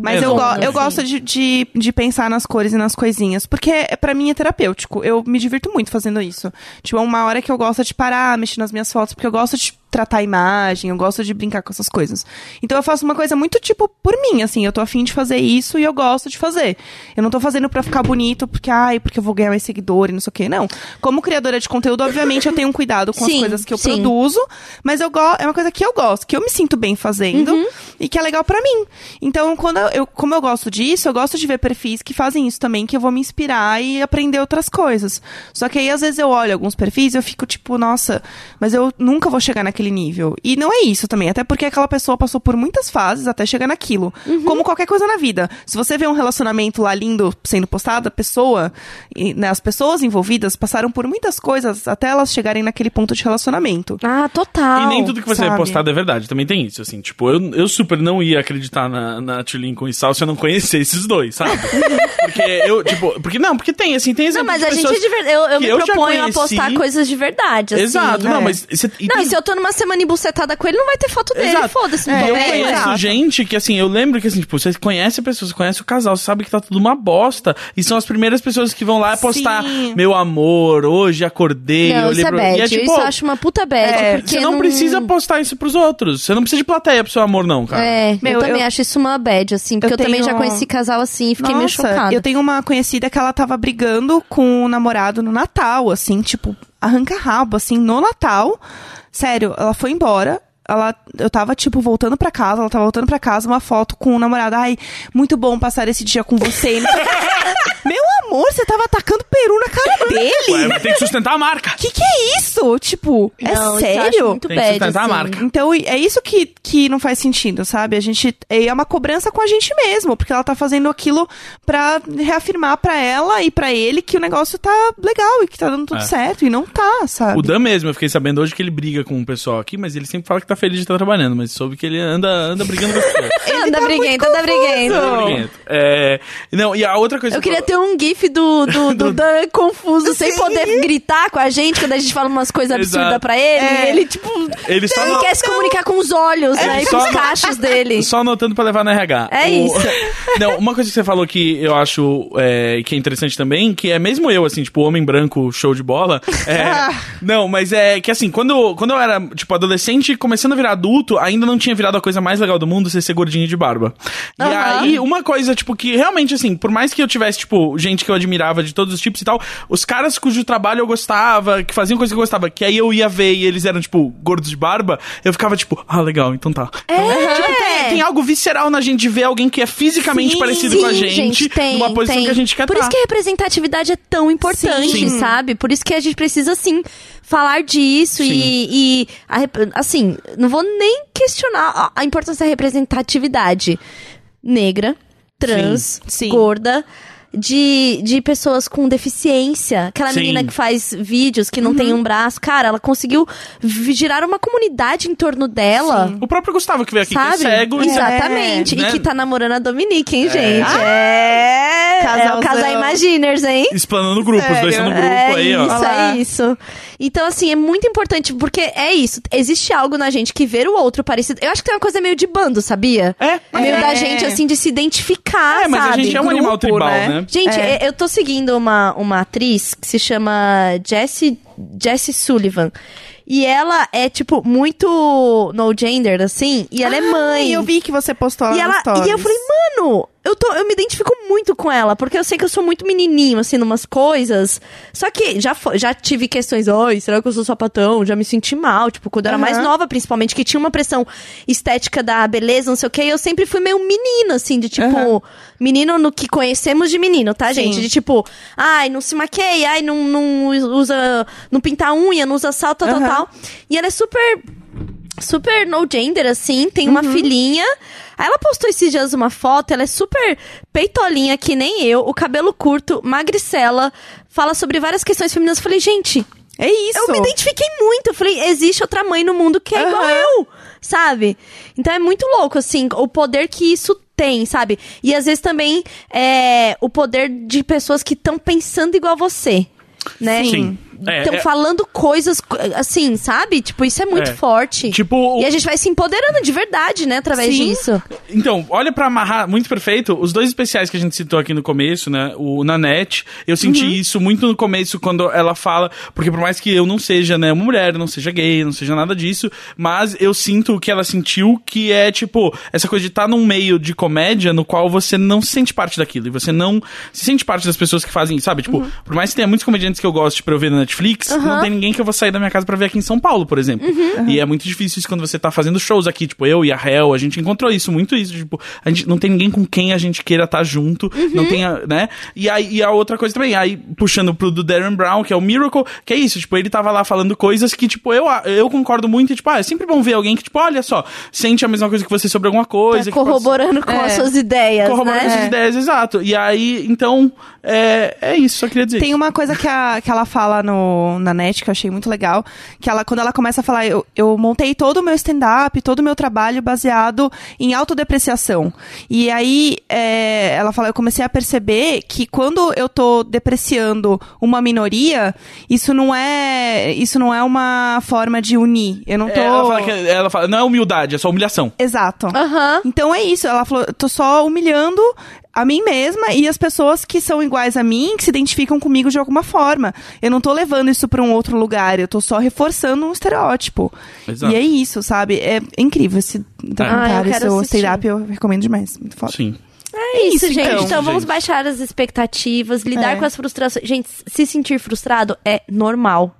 Mas É, eu, go- eu assim. gosto de, de, de pensar nas cores e nas coisinhas. Porque é, pra mim é terapêutico. Eu me divirto muito fazendo isso. Tipo, é uma hora que eu gosto de parar, mexer nas minhas fotos, porque eu gosto de tratar a imagem, eu gosto de brincar com essas coisas. Então eu faço uma coisa muito tipo por mim, assim, eu tô afim de fazer isso e eu gosto de fazer. Eu não tô fazendo pra ficar bonito, porque, ai, porque eu vou ganhar mais seguidor e não sei o quê. Não. Como criadora de conteúdo, obviamente, eu tenho um cuidado com as Sim, coisas que eu sim. produzo, mas eu é uma coisa que eu gosto, que eu me sinto bem fazendo Uhum. e que é legal pra mim. Então, quando eu, como eu gosto disso, eu gosto de ver perfis que fazem isso também, que eu vou me inspirar e aprender outras coisas. Só que aí, às vezes, eu olho alguns perfis e eu fico tipo, nossa, mas eu nunca vou chegar naquele nível. E não é isso também, até porque aquela pessoa passou por muitas fases até chegar naquilo. Uhum. Como qualquer coisa na vida. Se você vê um relacionamento lá lindo sendo postado, a pessoa, e, né, as pessoas envolvidas passaram por muitas coisas até elas chegarem naquele ponto de relacionamento. Ah, total. E nem tudo que você sabe? é postado é verdade, também tem isso, assim, tipo, eu, eu super não ia acreditar na, na Lincoln e Sal se eu não conhecesse esses dois, sabe? porque eu, tipo, porque não, porque tem, assim, tem Não, exemplos mas de a gente é de verdade. Eu, eu me eu já proponho a postar coisas de verdade. Assim, Exato, não, é. mas... E Não, tem- e se eu tô numa semana embucetada com ele, não vai ter foto dele. Exato. Foda-se, não tô eu vendo. conheço exato. gente que, assim, eu lembro que, assim, tipo, você conhece a pessoa, você conhece o casal, você sabe que tá tudo uma bosta. E são as primeiras pessoas que vão lá postar Sim. meu amor, hoje acordei, Não, olhei isso é pro... bad. E é, tipo, isso eu acho uma puta bad. É, porque você não, precisa postar isso pros outros. Você não precisa de plateia pro seu amor, não, cara. É, Meu, eu também eu- acho isso uma bad, assim, porque eu, eu também já tenho- conheci casal assim e fiquei meio Nossa, chocada. Eu tenho uma conhecida que ela tava brigando com o namorado no Natal, assim, tipo, arranca rabo, assim, no Natal. Sério, ela foi embora. Ela, eu tava, tipo, voltando pra casa, ela tava voltando pra casa, uma foto com o namorado. Ai, muito bom passar esse dia com você. Meu amor, você tava atacando peru na cara dele? Ué, mas tem que sustentar a marca. Que que é isso? Tipo, é Não, eu sério? muito Tem que bad, sustentar a assim. marca. Então, é isso que, que não faz sentido, sabe? A gente. É uma cobrança com a gente mesmo, porque ela tá fazendo aquilo pra reafirmar pra ela e pra ele que o negócio tá legal e que tá dando tudo É. certo. E não tá, sabe? O Dan mesmo, eu fiquei sabendo hoje que ele briga com o pessoal aqui, mas ele sempre fala que tá feliz de estar trabalhando, mas soube que ele anda, anda brigando com as pessoas. Anda briguento, anda briguento. Anda briguento. É, não, e a outra coisa Eu que queria ter um gif do, do, do Dan confuso, sem poder gritar com a gente quando a gente fala umas coisas absurdas pra ele. É. E ele, tipo, Ele só ele não- quer se comunicar com os olhos, né? E com os cachos dele. Só anotando pra levar no RH. É O- isso. Não, uma coisa que você falou que eu acho é, que é interessante também, que é mesmo eu, assim, tipo, homem branco, show de bola. é, não, mas é que assim, quando, quando eu era, tipo, adolescente, começando a virar adulto, ainda não tinha virado a coisa mais legal do mundo ser ser gordinho de barba. E Aham. aí, uma coisa, tipo, que realmente, assim, por mais que eu tivesse, tipo, gente que eu admirava de todos os tipos e tal, os caras cujo trabalho eu gostava, que faziam coisa que eu gostava, que aí eu ia ver e eles eram, tipo, gordos de barba, eu ficava, tipo, ah, legal, então tá. É. Tipo, tem, tem algo visceral na gente de ver alguém que é fisicamente Sim, parecido com a gente, tem, numa posição tem. que a gente quer Por tá. isso que a representatividade é tão importante, Sim. sabe? Por isso que a gente precisa, assim, falar disso e, e a assim, não vou nem questionar a, importância da representatividade negra, trans, Sim. Sim. gorda. De, de pessoas com deficiência. Aquela Sim. menina que faz vídeos, que não Uhum. tem um braço. Cara, ela conseguiu girar uma comunidade em torno dela. O próprio Gustavo que veio aqui, Sabe? que é cego. Exatamente. né? E que tá namorando a Dominique, hein, gente? É. É o Casalzão. casal Imaginers, hein? Explanando o grupo, os dois estão no grupo é aí, ó. isso, é isso. Então, assim, é muito importante, porque é isso. Existe algo na gente que ver o outro parecido. Eu acho que tem uma coisa meio de bando, sabia? É, Meio É. da gente, assim, de se identificar, É, mas sabe? a gente é um Grupo, animal tribal, né? né? Gente, É. eu tô seguindo uma, uma atriz que se chama Jessie, Jessie Sullivan. E ela é, tipo, muito no gender, assim, e ela é mãe. E eu vi que você postou ela E, ela, e eu falei, mano, eu, tô, eu me identifico muito com ela, porque eu sei que eu sou muito menininho, assim, numas coisas. Só que já, já tive questões, oi, será que eu sou sapatão? Já me senti mal, tipo, quando eu era mais nova, principalmente, que tinha uma pressão estética da beleza, não sei o quê, e eu sempre fui meio menina, assim, de tipo, Aham. menino no que conhecemos de menino, tá, Sim. gente? De tipo, ai, não se maqueia, ai, não, não usa, não pinta a unha, não usa salto, tal, tal, Aham. tal. E ela é super super no gender, assim, tem uma filhinha. Aí ela postou esses dias uma foto, ela é super peitolinha, que nem eu, o cabelo curto, magricela, fala sobre várias questões femininas. Eu falei, gente, É isso. eu me identifiquei muito. Eu falei, existe outra mãe no mundo que é igual Aham. eu, sabe? Então é muito louco, assim, o poder que isso tem, sabe? E às vezes também é o poder de pessoas que estão pensando igual você, né? Sim. É, Estão é- falando coisas assim, sabe? Tipo, isso é muito É. forte. Tipo, o- E a gente vai se empoderando de verdade, né? Através Sim. disso. Então, olha pra amarrar, muito perfeito, os dois especiais que a gente citou aqui no começo, né? O Nanette, eu senti Uhum. isso muito no começo quando ela fala, porque por mais que eu não seja, né, uma mulher, não seja gay, não seja nada disso, mas eu sinto o que ela sentiu, que é tipo, essa coisa de estar num meio de comédia no qual você não se sente parte daquilo, e você não se sente parte das pessoas que fazem, sabe? Tipo, por mais que tenha muitos comediantes que eu gosto pra eu ver na Netflix, não tem ninguém que eu vou sair da minha casa pra ver aqui em São Paulo, por exemplo. E é muito difícil isso quando você tá fazendo shows aqui, tipo, eu e a Hel, a gente encontrou isso, muito isso, tipo, a gente não tem ninguém com quem a gente queira estar junto, não tem, a- né? E aí, e a outra coisa também, aí puxando pro do Darren Brown, que é o Miracle, que é isso, tipo, ele tava lá falando coisas que, tipo, eu, eu concordo muito, e, tipo, ah, é sempre bom ver alguém que, tipo, olha só, sente a mesma coisa que você sobre alguma coisa. Tá que pode- corroborando com É. as suas ideias, corroborando né? essas ideias, exato. E aí, então, é, é isso, só queria dizer Tem isso. uma coisa que, a, que ela fala no, na net que eu achei muito legal, que ela, quando ela começa a falar, eu, eu montei todo o meu stand-up, todo o meu trabalho baseado em autodepreciação. E aí, é, ela fala, eu comecei a perceber que quando eu tô depreciando uma minoria, isso não é, isso não é uma forma de unir. Eu não tô... É, ela, fala que, ela fala, não é humildade, é só humilhação. Exato. Aham. Então é isso. Ela falou, eu tô só humilhando a mim mesma e as pessoas que são iguais a mim, que se identificam comigo de alguma forma. Eu não tô levando isso pra um outro lugar, eu tô só reforçando um estereótipo. Exato. E é isso, sabe? É incrível esse Ah, eu documentário, esse assistir. stand-up, eu recomendo demais. Muito foda. Sim. É isso, isso, gente. então. Então, vamos Gente. baixar as expectativas, lidar É. com as frustrações. Gente, se sentir frustrado é normal.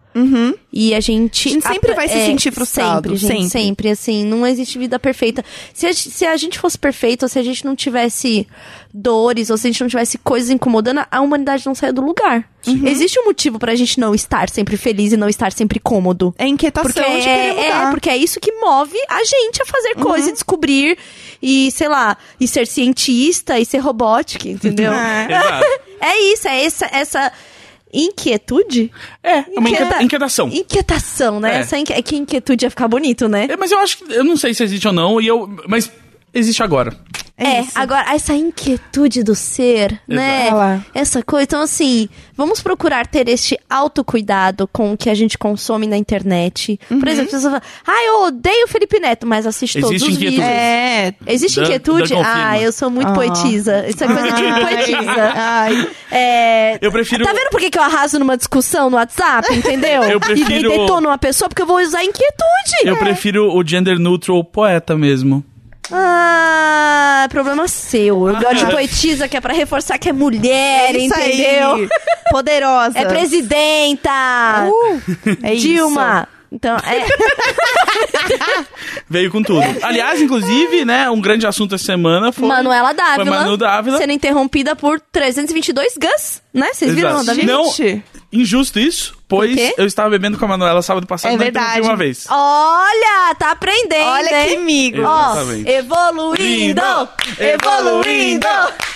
E a gente. A gente sempre vai se é, sentir frustrado, Sempre, gente, sempre. sempre. Assim, não existe vida perfeita. Se a, se a gente fosse perfeito, ou se a gente não tivesse dores, ou se a gente não tivesse coisas incomodando, a humanidade não saia do lugar. Uhum. Existe um motivo pra gente não estar sempre feliz e não estar sempre cômodo. É inquietação Porque de é, mudar. é, porque é isso que move a gente a fazer coisas, e descobrir e, sei lá, e ser cientista e ser robótica, entendeu? É. É isso, é essa, essa inquietude? É, uma inquieta- inquietação. Inquietação, né? É. Essa inqui- é que inquietude ia ficar bonito, né? É, mas eu acho que. Eu não sei se existe ou não, e eu. Mas existe agora. É, isso. agora, essa inquietude do ser, né? Olha lá. Essa coisa. Então, assim, vamos procurar ter este autocuidado com o que a gente consome na internet. Uhum. Por exemplo, pessoas falam, ah, eu odeio o Felipe Neto, mas assiste todos Existe os inquietude. vídeos. É. Existe Dan- inquietude? Confirma. Ah, eu sou muito Ah. poetisa. Isso é coisa de poetisa. Ai. É, Eu prefiro- Tá vendo por que eu arraso numa discussão no WhatsApp, entendeu? Eu E prefiro- detono uma pessoa porque eu vou usar inquietude. Eu prefiro o gender neutral poeta mesmo. Ah, problema seu. Eu gosto de poetisa que é pra reforçar que é mulher, É isso entendeu? aí. Poderosa. É presidenta. Uh, é isso. Dilma. Então, é. Veio com tudo. Aliás, inclusive, né, um grande assunto essa semana foi. Manuela Dávila. Foi Manu Dávila. Sendo interrompida por 322 Gus, né? Vocês viram Exato. da vida? Não. Injusto isso, pois eu estava bebendo com a Manuela sábado passado É e verdade. uma vez. Olha, tá aprendendo, Olha que hein? amigo. Ó, evoluindo, evoluindo,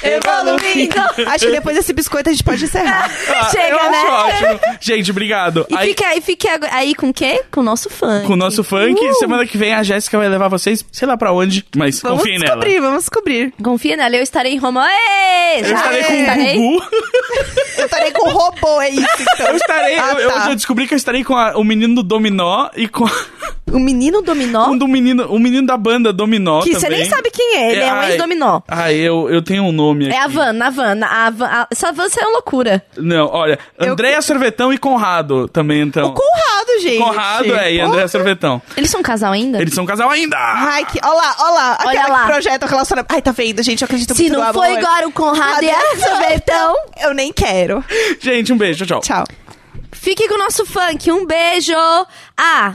evoluindo. Acho que depois desse biscoito a gente pode encerrar. Ah, Chega, eu né? acho ótimo. Gente, obrigado. E Aí, fica, e fica aí com o quê? Com o nosso funk. com o nosso funk, Uh! semana que vem a Jéssica vai levar vocês, sei lá pra onde, mas Vamos confiem nela. descobrir, vamos descobrir. Confia nela, eu estarei em Roma. Ê, Eu já estarei com o Gugu. Eu estarei com o robô, é isso, então. Eu estarei. Ah, eu, eu- tá. eu descobri que eu estarei com a- o menino do Dominó e com O menino dominó, um do menino, o menino da banda Dominó. que você também. nem sabe quem é, ele é, um ai, ex-dominó. Ah, eu, eu tenho um nome aqui. É a Van, a Van. A Van a, essa Van é uma loucura. Não, olha, Eu- Andréia Sorvetão e Conrado também, então. O Conrado, gente. Conrado é, e André Sorvetão. Eles são um casal ainda? Eles são um casal ainda! Ai, que. Olha lá, olha lá. Olha Aquela lá. que projeta o relacionamento. Ai, tá vendo, gente? Eu acredito Se muito não no foi amor. agora o Conrado e a? Sorvetão, Eu nem quero. Gente, um beijo, tchau. Tchau. fique com o nosso funk. Um beijo! Ah!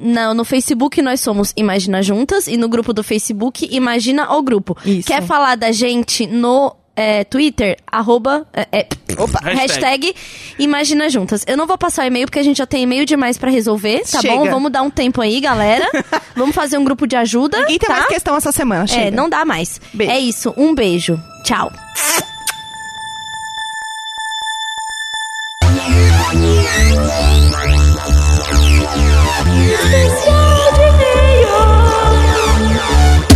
Não, no Facebook nós somos Imagina Juntas e no grupo do Facebook Imagina o Grupo. Isso. Quer falar da gente no é, Twitter? Arroba. É, é, Opa. Hashtag Imagina Juntas. Eu não vou passar o e-mail porque a gente já tem e-mail demais pra resolver, tá Chega. bom? Vamos dar um tempo aí, galera. Vamos fazer um grupo de ajuda. Ninguém tem tá? mais questão essa semana, É, chega. não dá mais. Beijo. É isso, um beijo. Tchau. 이런뜻이 야, 우!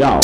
要。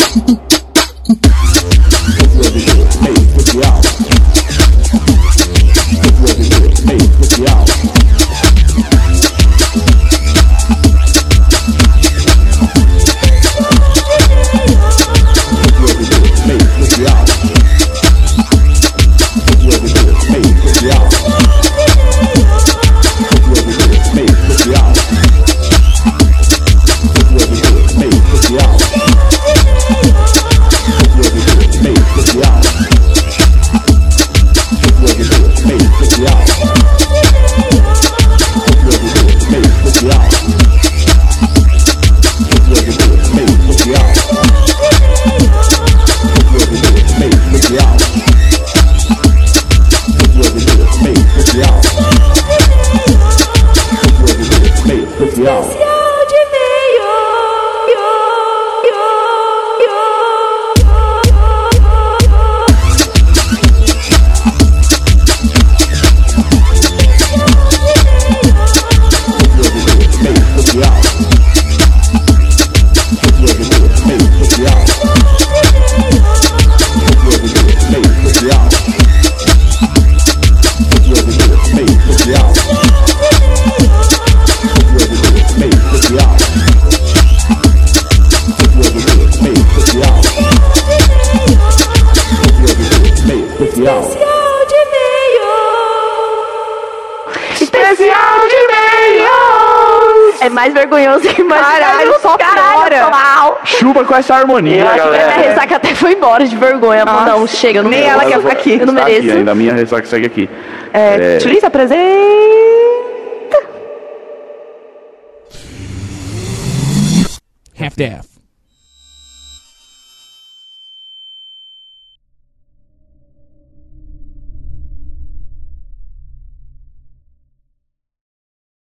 Com essa harmonia, Eu acho que a minha galera. ressaca até foi embora de vergonha. Nossa. Não, chega, não Nem ela quer ficar aqui. Eu não Tá aqui mereço. ainda, a minha ressaca segue aqui. É, É. Apresenta. half-daff.